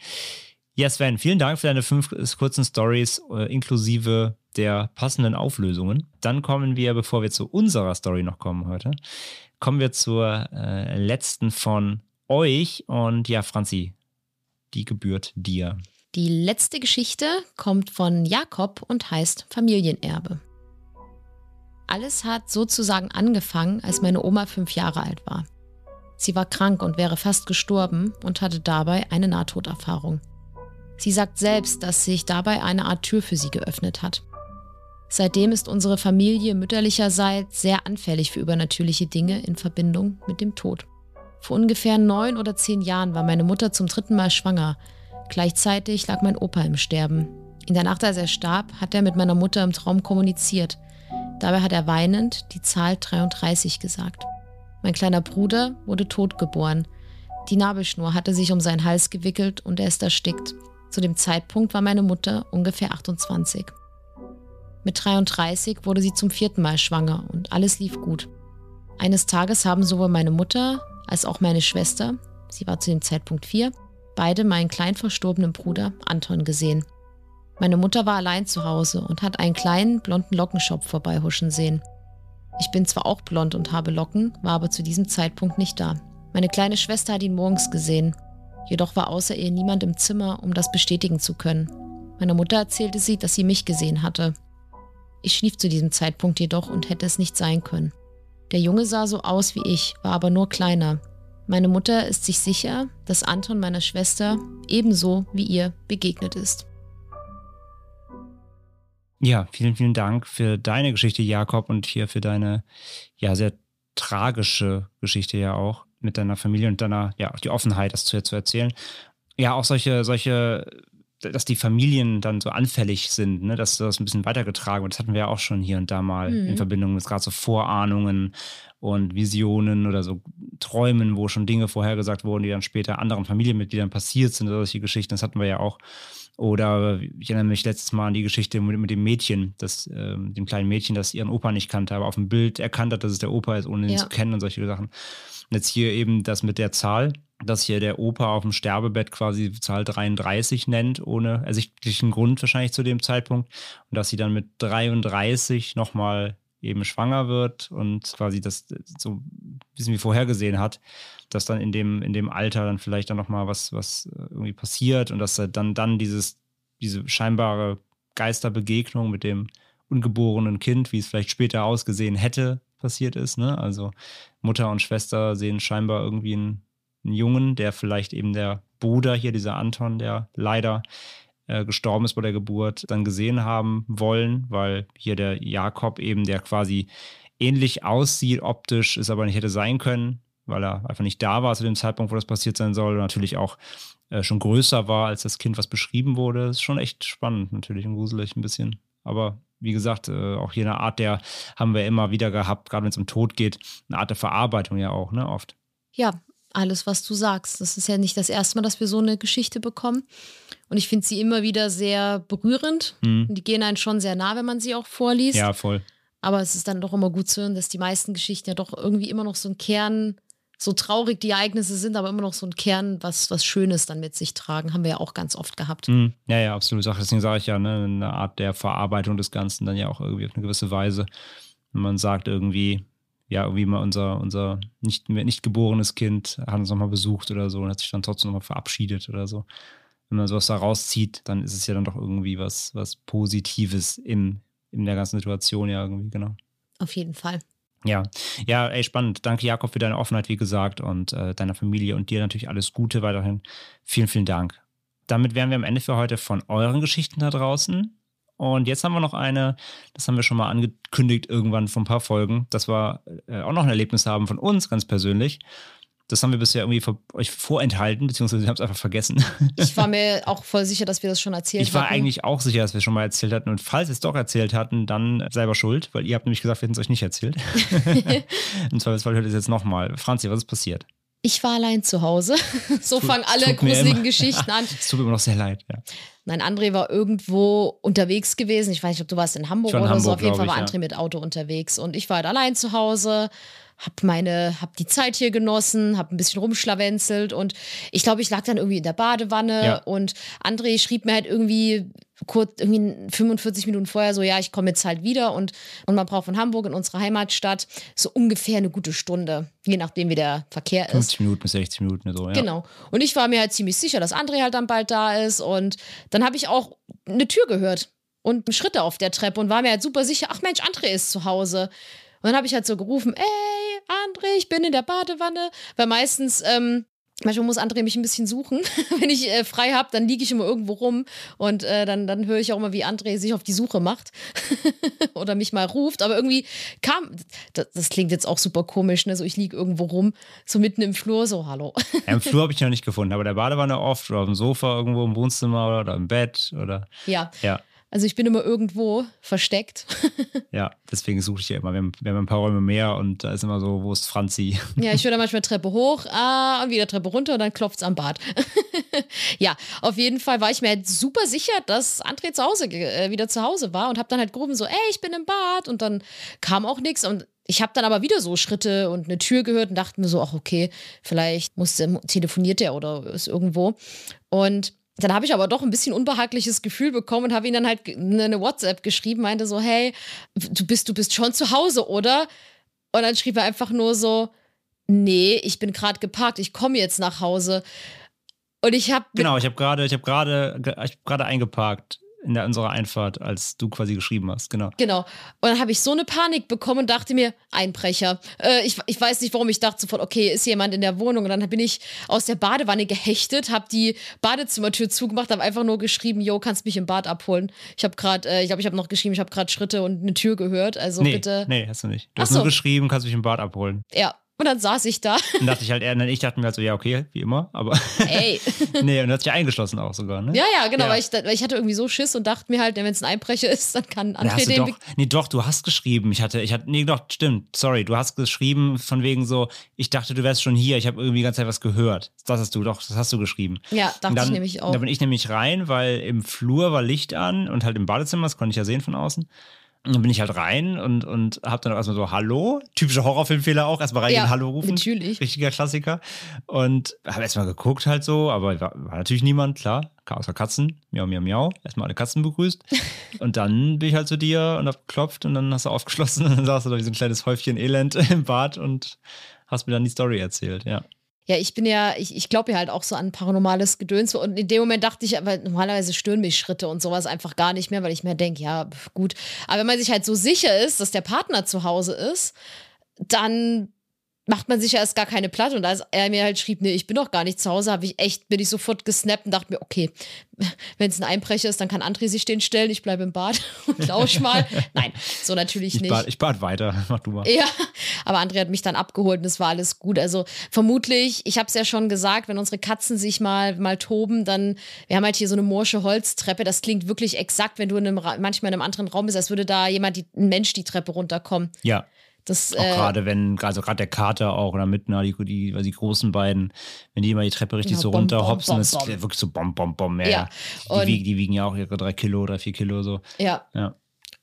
Ja, Sven, vielen Dank für deine fünf kurzen Stories äh, inklusive der passenden Auflösungen. Dann kommen wir, bevor wir zu unserer Story noch kommen heute, kommen wir zur äh, letzten von euch. Und ja, Franzi, die gebührt dir. Die letzte Geschichte kommt von Jakob und heißt Familienerbe. Alles hat sozusagen angefangen, als meine Oma fünf Jahre alt war. Sie war krank und wäre fast gestorben und hatte dabei eine Nahtoderfahrung. Sie sagt selbst, dass sich dabei eine Art Tür für sie geöffnet hat. Seitdem ist unsere Familie mütterlicherseits sehr anfällig für übernatürliche Dinge in Verbindung mit dem Tod. Vor ungefähr neun oder zehn Jahren war meine Mutter zum dritten Mal schwanger. Gleichzeitig lag mein Opa im Sterben. In der Nacht, als er starb, hat er mit meiner Mutter im Traum kommuniziert. Dabei hat er weinend die Zahl 33 gesagt. Mein kleiner Bruder wurde tot geboren. Die Nabelschnur hatte sich um seinen Hals gewickelt und er ist erstickt. Zu dem Zeitpunkt war meine Mutter ungefähr 28. Mit 33 wurde sie zum vierten Mal schwanger und alles lief gut. Eines Tages haben sowohl meine Mutter als auch meine Schwester, sie war zu dem Zeitpunkt vier, beide meinen klein verstorbenen Bruder Anton gesehen. Meine Mutter war allein zu Hause und hat einen kleinen blonden Lockenschopf vorbeihuschen sehen. Ich bin zwar auch blond und habe Locken, war aber zu diesem Zeitpunkt nicht da. Meine kleine Schwester hat ihn morgens gesehen, jedoch war außer ihr niemand im Zimmer, um das bestätigen zu können. Meiner Mutter erzählte sie, dass sie mich gesehen hatte. Ich schlief zu diesem Zeitpunkt jedoch und hätte es nicht sein können. Der Junge sah so aus wie ich, war aber nur kleiner. Meine Mutter ist sich sicher, dass Anton meiner Schwester ebenso wie ihr begegnet ist. Ja, vielen, vielen Dank für deine Geschichte, Jakob, und hier für deine ja sehr tragische Geschichte ja auch mit deiner Familie und deiner, ja, die Offenheit, das zu, zu erzählen. Ja, auch solche, solche, dass die Familien dann so anfällig sind, ne, dass das ein bisschen weitergetragen wird. Das hatten wir ja auch schon hier und da mal Mhm. in Verbindung mit gerade so Vorahnungen und Visionen oder so Träumen, wo schon Dinge vorhergesagt wurden, die dann später anderen Familienmitgliedern passiert sind, oder solche Geschichten. Das hatten wir ja auch. Oder ich erinnere mich letztes Mal an die Geschichte mit, mit dem Mädchen, das, ähm, dem kleinen Mädchen, das ihren Opa nicht kannte, aber auf dem Bild erkannt hat, dass es der Opa ist, ohne ihn Ja. zu kennen und solche Sachen. Und jetzt hier eben das mit der Zahl, dass hier der Opa auf dem Sterbebett quasi die Zahl 33 nennt, ohne ersichtlichen Grund wahrscheinlich zu dem Zeitpunkt. Und dass sie dann mit 33 nochmal eben schwanger wird und quasi das so ein bisschen wie vorhergesehen hat, dass dann in dem, in dem Alter dann vielleicht dann nochmal was, was äh, irgendwie passiert und dass dann, dann dieses, diese scheinbare Geisterbegegnung mit dem ungeborenen Kind, wie es vielleicht später ausgesehen hätte, passiert ist. Ne? Also Mutter und Schwester sehen scheinbar irgendwie einen, einen Jungen, der vielleicht eben der Bruder hier, dieser Anton, der leider äh, gestorben ist bei der Geburt, dann gesehen haben wollen, weil hier der Jakob eben, der quasi ähnlich aussieht optisch, es aber nicht hätte sein können, weil er einfach nicht da war zu dem Zeitpunkt, wo das passiert sein soll und natürlich auch äh, schon größer war als das Kind, was beschrieben wurde. Ist schon echt spannend natürlich und gruselig ein bisschen. Aber wie gesagt, äh, auch hier eine Art der, haben wir immer wieder gehabt, gerade wenn es um Tod geht, eine Art der Verarbeitung ja auch, ne, oft. Ja, alles, was du sagst. Das ist ja nicht das erste Mal, dass wir so eine Geschichte bekommen. Und ich finde sie immer wieder sehr berührend. Mhm. Und die gehen einen schon sehr nah, wenn man sie auch vorliest. Ja, voll. Aber es ist dann doch immer gut zu hören, dass die meisten Geschichten ja doch irgendwie immer noch so ein Kern, so traurig die Ereignisse sind, aber immer noch so ein Kern, was, was Schönes dann mit sich tragen. Haben wir ja auch ganz oft gehabt. Mhm. Ja, ja, absolut. Deswegen sage ich ja, ne, eine Art der Verarbeitung des Ganzen dann ja auch irgendwie auf eine gewisse Weise. Wenn man sagt irgendwie, ja, irgendwie mal unser, unser nicht, mehr, nicht geborenes Kind hat uns nochmal besucht oder so und hat sich dann trotzdem nochmal verabschiedet oder so. Wenn man sowas da rauszieht, dann ist es ja dann doch irgendwie was, was Positives im, in der ganzen Situation ja irgendwie, genau. Auf jeden Fall. Ja, ja, ey, spannend. Danke, Jakob, für deine Offenheit, wie gesagt, und äh, deiner Familie und dir natürlich alles Gute weiterhin. Vielen, vielen Dank. Damit wären wir am Ende für heute von euren Geschichten da draußen. Und jetzt haben wir noch eine, das haben wir schon mal angekündigt irgendwann vor ein paar Folgen, dass wir äh, auch noch ein Erlebnis haben von uns ganz persönlich. Das haben wir bisher irgendwie vor, euch vorenthalten, beziehungsweise wir haben es einfach vergessen. Ich war mir auch voll sicher, dass wir das schon erzählt Ich war hatten. eigentlich auch sicher, dass wir es schon mal erzählt hatten. Und falls wir es doch erzählt hatten, dann selber schuld, weil ihr habt nämlich gesagt, wir hätten es euch nicht erzählt. Und zwar hört es jetzt nochmal. Franzi, was ist passiert? Ich war allein zu Hause. So fangen alle gruseligen Geschichten an. Es tut mir immer noch sehr leid. Ja. Nein, André war irgendwo unterwegs gewesen. Ich weiß nicht, ob du warst in Hamburg in oder so. Hamburg, Auf jeden Fall war ich, André mit Auto unterwegs. Und ich war halt allein zu Hause, hab meine, hab die Zeit hier genossen, hab ein bisschen rumschlawenzelt und ich glaube, ich lag dann irgendwie in der Badewanne Ja. und André schrieb mir halt irgendwie kurz, irgendwie 45 Minuten vorher so, ja, ich komme jetzt halt wieder und, und man braucht von Hamburg in unsere Heimatstadt so ungefähr eine gute Stunde, je nachdem, wie der Verkehr ist. 50 Minuten bis 60 Minuten so, ja. Genau. Und ich war mir halt ziemlich sicher, dass André halt dann bald da ist. Und dann habe ich auch eine Tür gehört und Schritte auf der Treppe und war mir halt super sicher, ach Mensch, André ist zu Hause. Und dann habe ich halt so gerufen, ey, André, ich bin in der Badewanne. Weil meistens, ähm, manchmal muss André mich ein bisschen suchen. Wenn ich äh, frei habe, dann liege ich immer irgendwo rum und äh, dann, dann höre ich auch immer, wie André sich auf die Suche macht oder mich mal ruft. Aber irgendwie kam, das, das klingt jetzt auch super komisch, ne? So, ich liege irgendwo rum, so mitten im Flur, so, hallo. Ja, Im Flur habe ich noch nicht gefunden, aber der Badewanne oft oder auf dem Sofa irgendwo im Wohnzimmer oder, oder im Bett oder Ja, ja. Also ich bin immer irgendwo versteckt. Ja, deswegen suche ich ja immer. Wir haben, wir haben ein paar Räume mehr und da ist immer so, wo ist Franzi? Ja, ich höre dann manchmal Treppe hoch ah, und wieder Treppe runter und dann klopft es am Bad. ja, auf jeden Fall war ich mir halt super sicher, dass André zu Hause äh, wieder zu Hause war und habe dann halt gerufen so, ey, ich bin im Bad und dann kam auch nichts und ich habe dann aber wieder so Schritte und eine Tür gehört und dachte mir so, ach okay, vielleicht musste, telefoniert er oder ist irgendwo und dann habe ich aber doch ein bisschen unbehagliches Gefühl bekommen und habe ihm dann halt ge- eine WhatsApp geschrieben, meinte so, hey, du bist, du bist schon zu Hause, oder? Und dann schrieb er einfach nur so, nee, ich bin gerade geparkt, ich komme jetzt nach Hause. Und ich habe Genau, ich habe gerade, ich habe gerade, ge- ich hab gerade eingeparkt. In der, unserer Einfahrt, als du quasi geschrieben hast, genau. Genau. Und dann habe ich so eine Panik bekommen und dachte mir, Einbrecher. Äh, ich, ich weiß nicht, warum ich dachte sofort, okay, ist jemand in der Wohnung. Und dann bin ich aus der Badewanne gehechtet, habe die Badezimmertür zugemacht, habe einfach nur geschrieben, yo, kannst mich im Bad abholen. Ich habe gerade, äh, ich glaube, ich habe noch geschrieben, ich habe gerade Schritte und eine Tür gehört. Also nee, bitte. Nee, hast du nicht. Du Ach hast nur so. geschrieben, kannst mich im Bad abholen. Ja. Und dann saß ich da. Dann dachte ich halt nein, ich dachte mir halt so, ja, okay, wie immer, aber Ey. nee, und du hast dich eingeschlossen auch sogar, ne? Ja, ja, genau, Ja. Weil, ich, weil ich hatte irgendwie so Schiss und dachte mir halt, wenn es ein Einbrecher ist, dann kann André den. doch, nee, doch, du hast geschrieben. Ich hatte, ich hatte, nee, doch, stimmt, sorry, du hast geschrieben von wegen so, ich dachte, du wärst schon hier, ich habe irgendwie die ganze Zeit was gehört. Das hast du, doch, das hast du geschrieben. Ja, dachte Und dann, ich nämlich auch. Da bin ich nämlich rein, weil im Flur war Licht an und halt im Badezimmer, das konnte ich ja sehen von außen. Und dann bin ich halt rein und, und hab dann erstmal so Hallo, typischer Horrorfilmfehler auch, erstmal reingehen, Ja, Hallo rufen. natürlich. Richtiger Klassiker. Und habe erstmal geguckt halt so, aber war, war natürlich niemand, klar. Außer Katzen. Miau, miau, miau. Erstmal alle Katzen begrüßt. und dann bin ich halt zu dir und hab geklopft und dann hast du aufgeschlossen und dann saß du da wie so ein kleines Häufchen Elend im Bad und hast mir dann die Story erzählt, ja. Ja, ich bin ja, ich, ich glaube ja halt auch so an paranormales Gedöns. Und in dem Moment dachte ich, aber normalerweise stören mich Schritte und sowas einfach gar nicht mehr, weil ich mir denke, ja, gut. Aber wenn man sich halt so sicher ist, dass der Partner zu Hause ist, dann macht man sich ja erst gar keine Platte. Und als er mir halt schrieb, nee, ich bin doch gar nicht zu Hause, habe ich echt, bin ich sofort gesnappt und dachte mir, okay, wenn es ein Einbrecher ist, dann kann André sich den stellen, ich bleibe im Bad und lausch mal. Nein, so natürlich Ich nicht. bad, ich bad weiter, mach du mal. Ja, aber André hat mich dann abgeholt und es war alles gut. Also vermutlich, ich habe es ja schon gesagt, wenn unsere Katzen sich mal, mal toben, dann, wir haben halt hier so eine morsche Holztreppe. Das klingt wirklich exakt, wenn du in einem, manchmal in einem anderen Raum bist, als würde da jemand, die, ein Mensch die Treppe runterkommen. Ja, Das, auch äh, gerade wenn, also gerade der Kater auch oder Mitner, die, die, die großen beiden, wenn die immer die Treppe richtig Ja, so bom, runter bom, hopsen, bom, ist bom. wirklich so bom, bom, bom. Ja, Ja, ja. Die, wiegen, die wiegen ja auch ihre drei Kilo, drei, vier Kilo so. ja. Ja.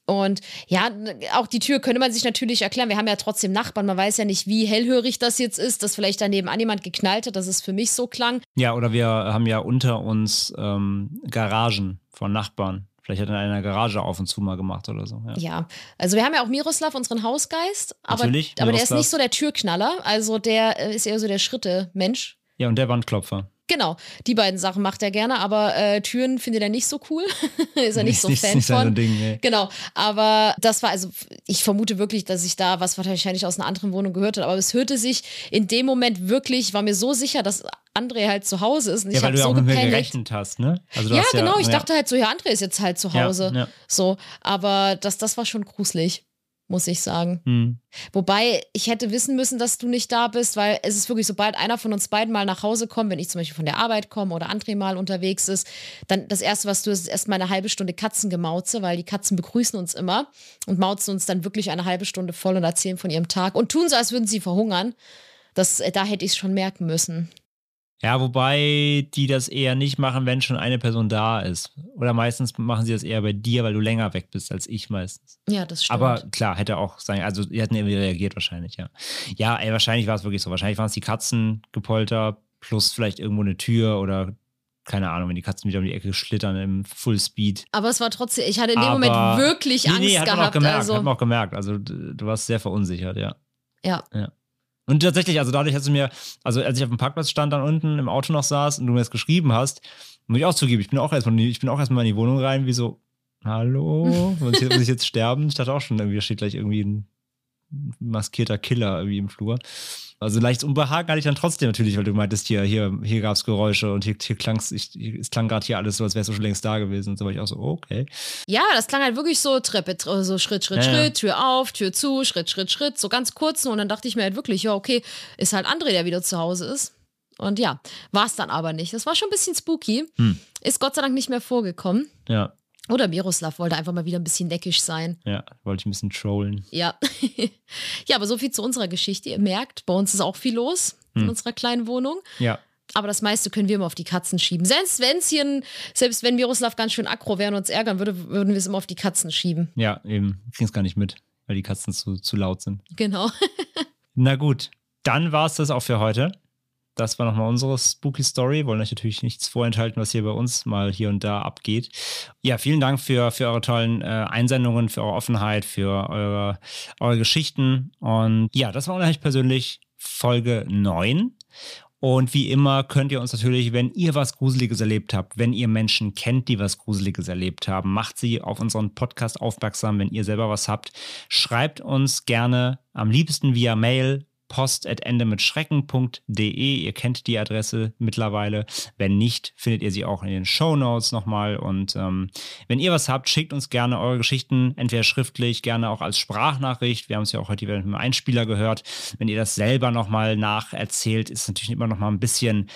Und ja, auch die Tür könnte man sich natürlich erklären. Wir haben ja trotzdem Nachbarn. Man weiß ja nicht, wie hellhörig das jetzt ist, dass vielleicht daneben an jemand geknallt hat, dass es für mich so klang. Ja, oder wir haben ja unter uns ähm, Garagen von Nachbarn. Vielleicht hat er in einer Garage auf und zu mal gemacht oder so. Ja. Ja, also wir haben ja auch Miroslav, unseren Hausgeist, aber, Natürlich, aber der ist nicht so der Türknaller, also der äh, ist eher so der Schritte-Mensch. ja, und der Wandklopfer. Genau, die beiden Sachen macht er gerne, aber äh, Türen findet er nicht so cool. ist er nicht so Ist Fan nicht von. Ding, nee. Genau, aber das war also, ich vermute wirklich, dass ich da was wahrscheinlich aus einer anderen Wohnung gehört habe, aber es hörte sich in dem Moment wirklich, ich war mir so sicher, dass André halt zu Hause ist und Ja, ich weil du ja so auch mit mir gerechnet hast, ne? Also Ja, genau, ich ja, dachte halt so, ja, André ist jetzt halt zu Ja, Hause. ja. So, aber das, das war schon gruselig, muss ich sagen. Hm. Wobei, ich hätte wissen müssen, dass du nicht da bist, weil es ist wirklich, sobald einer von uns beiden mal nach Hause kommt, wenn ich zum Beispiel von der Arbeit komme oder André mal unterwegs ist, dann das Erste, was du ist, ist erstmal eine halbe Stunde Katzengemauze, weil die Katzen begrüßen uns immer und mauzen uns dann wirklich eine halbe Stunde voll und erzählen von ihrem Tag und tun so, als würden sie verhungern. Das, äh, da hätte ich es schon merken müssen. Ja, wobei die das eher nicht machen, wenn schon eine Person da ist. Oder meistens machen sie das eher bei dir, weil du länger weg bist als ich meistens. Ja, das stimmt. Aber klar, hätte auch sein, also die hätten irgendwie reagiert wahrscheinlich, ja. Ja, ey, wahrscheinlich war es wirklich so. Wahrscheinlich waren es die Katzen gepolter plus vielleicht irgendwo eine Tür oder keine Ahnung, wenn die Katzen wieder um die Ecke schlittern im Fullspeed. Aber es war trotzdem, ich hatte in dem Aber- Moment wirklich Nee, Angst nee, hat man auch gehabt. gemerkt, also, hat man auch gemerkt. Also du warst sehr verunsichert, ja. ja. Und tatsächlich, also dadurch hast du mir, also als ich auf dem Parkplatz stand, dann unten im Auto noch saß und du mir das geschrieben hast, muss ich auch zugeben, ich bin auch erstmal, ich bin auch erstmal in die Wohnung rein, wie so, hallo, muss ich, muss ich jetzt sterben? Ich dachte auch schon, irgendwie da steht gleich irgendwie ein maskierter Killer irgendwie im Flur. Also leichtes Unbehagen hatte ich dann trotzdem natürlich, weil du meintest, hier, hier, hier gab es Geräusche und hier, hier klang's, ich, hier- es klang gerade hier alles so, als wärst du schon längst da gewesen. Und so war ich auch so, okay. Ja, das klang halt wirklich so Treppe, tr- so Schritt, Schritt, Ja, ja. Schritt, Tür auf, Tür zu, Schritt, Schritt, Schritt, so ganz kurz. nur. Und dann dachte ich mir halt wirklich, ja, okay, ist halt André, der wieder zu Hause ist. Und ja, war es dann aber nicht. Das war schon ein bisschen spooky. Hm. Ist Gott sei Dank nicht mehr vorgekommen. Ja, Oder Miroslav wollte einfach mal wieder ein bisschen neckisch sein. ja, wollte ich ein bisschen trollen. Ja. ja, aber so viel zu unserer Geschichte. Ihr merkt, bei uns ist auch viel los in Hm. unserer kleinen Wohnung. Ja, Aber das meiste können wir immer auf die Katzen schieben. Selbst wenn es hier, ein, selbst wenn Miroslav ganz schön aggro wäre und uns ärgern würde, würden wir es immer auf die Katzen schieben. ja, eben, krieg's gar nicht mit, weil die Katzen zu, zu laut sind. Genau. Na gut, dann war es das auch für heute. Das war nochmal unsere Spooky Story. Wollen euch natürlich nichts vorenthalten, was hier bei uns mal hier und da abgeht. Ja, vielen Dank für, für eure tollen äh, Einsendungen, für eure Offenheit, für eure, eure Geschichten. Und ja, das war unheimlich persönlich Folge 9. Und wie immer könnt ihr uns natürlich, wenn ihr was Gruseliges erlebt habt, wenn ihr Menschen kennt, die was Gruseliges erlebt haben, macht sie auf unseren Podcast aufmerksam, wenn ihr selber was habt. Schreibt uns gerne am liebsten via Mail post.endemitschrecken.de. Ihr kennt die Adresse mittlerweile. Wenn nicht, findet ihr sie auch in den Show Notes nochmal. Und ähm, wenn ihr was habt, schickt uns gerne eure Geschichten, entweder schriftlich, gerne auch als Sprachnachricht. Wir haben es ja auch heute wieder mit einem Einspieler gehört. Wenn ihr das selber nochmal nacherzählt, ist natürlich immer noch mal ein bisschen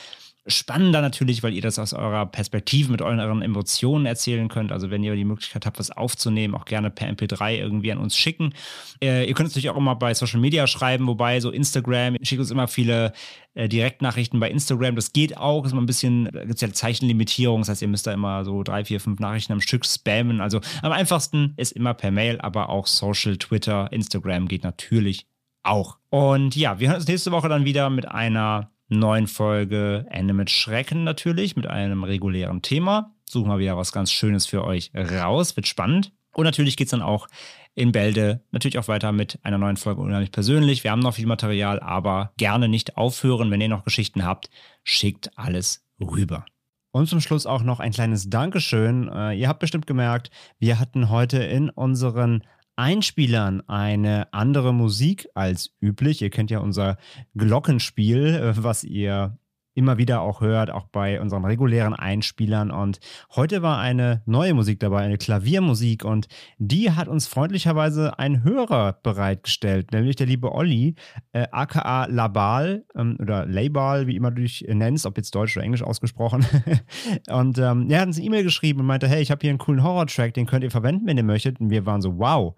spannender natürlich, weil ihr das aus eurer Perspektive mit euren Emotionen erzählen könnt. Also wenn ihr die Möglichkeit habt, was aufzunehmen, auch gerne per MP3 irgendwie an uns schicken. Äh, ihr könnt es natürlich auch immer bei Social Media schreiben, wobei so Instagram, schickt uns immer viele äh, Direktnachrichten bei Instagram. Das geht auch, ist mal ein bisschen, gibt es ja Zeichenlimitierung, das heißt, ihr müsst da immer so drei, vier, fünf Nachrichten am Stück spammen. Also am einfachsten ist immer per Mail, aber auch Social, Twitter, Instagram geht natürlich auch. Und ja, wir hören uns nächste Woche dann wieder mit einer neuen Folge Ende mit Schrecken natürlich, mit einem regulären Thema. Suchen wir wieder was ganz Schönes für euch raus, wird spannend. Und natürlich geht es dann auch in Bälde natürlich auch weiter mit einer neuen Folge unheimlich persönlich. Wir haben noch viel Material, aber gerne nicht aufhören. Wenn ihr noch Geschichten habt, schickt alles rüber. Und zum Schluss auch noch ein kleines Dankeschön. Äh, ihr habt bestimmt gemerkt, wir hatten heute in unseren Einspielern eine andere Musik als üblich. Ihr kennt ja unser Glockenspiel, äh, was ihr immer wieder auch hört, auch bei unseren regulären Einspielern. Und heute war eine neue Musik dabei, eine Klaviermusik. Und die hat uns freundlicherweise ein Hörer bereitgestellt, nämlich der liebe Olli, äh, aka Labal ähm, oder Labal, wie immer du dich nennst, ob jetzt Deutsch oder Englisch ausgesprochen. und ähm, er hat uns eine E-Mail geschrieben und meinte, hey, ich habe hier einen coolen Horror-Track, den könnt ihr verwenden, wenn ihr möchtet. Und wir waren so, wow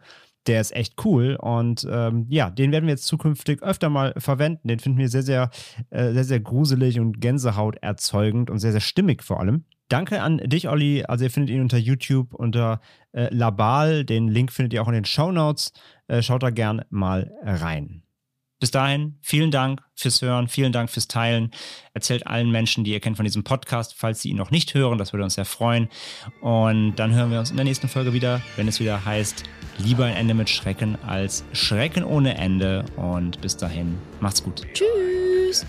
der ist echt cool und ähm, ja, den werden wir jetzt zukünftig öfter mal verwenden. Den finden wir sehr, sehr, äh, sehr, sehr gruselig und Gänsehaut erzeugend und sehr, sehr stimmig vor allem. Danke an dich, Olli. Also ihr findet ihn unter YouTube unter äh, Labal. Den Link findet ihr auch in den Show Notes. Äh, schaut da gern mal rein. Bis dahin, vielen Dank fürs Hören, vielen Dank fürs Teilen. Erzählt allen Menschen, die ihr kennt von diesem Podcast, falls sie ihn noch nicht hören, das würde uns sehr freuen. Und dann hören wir uns in der nächsten Folge wieder, wenn es wieder heißt, lieber ein Ende mit Schrecken als Schrecken ohne Ende. Und bis dahin, macht's gut. Tschüss.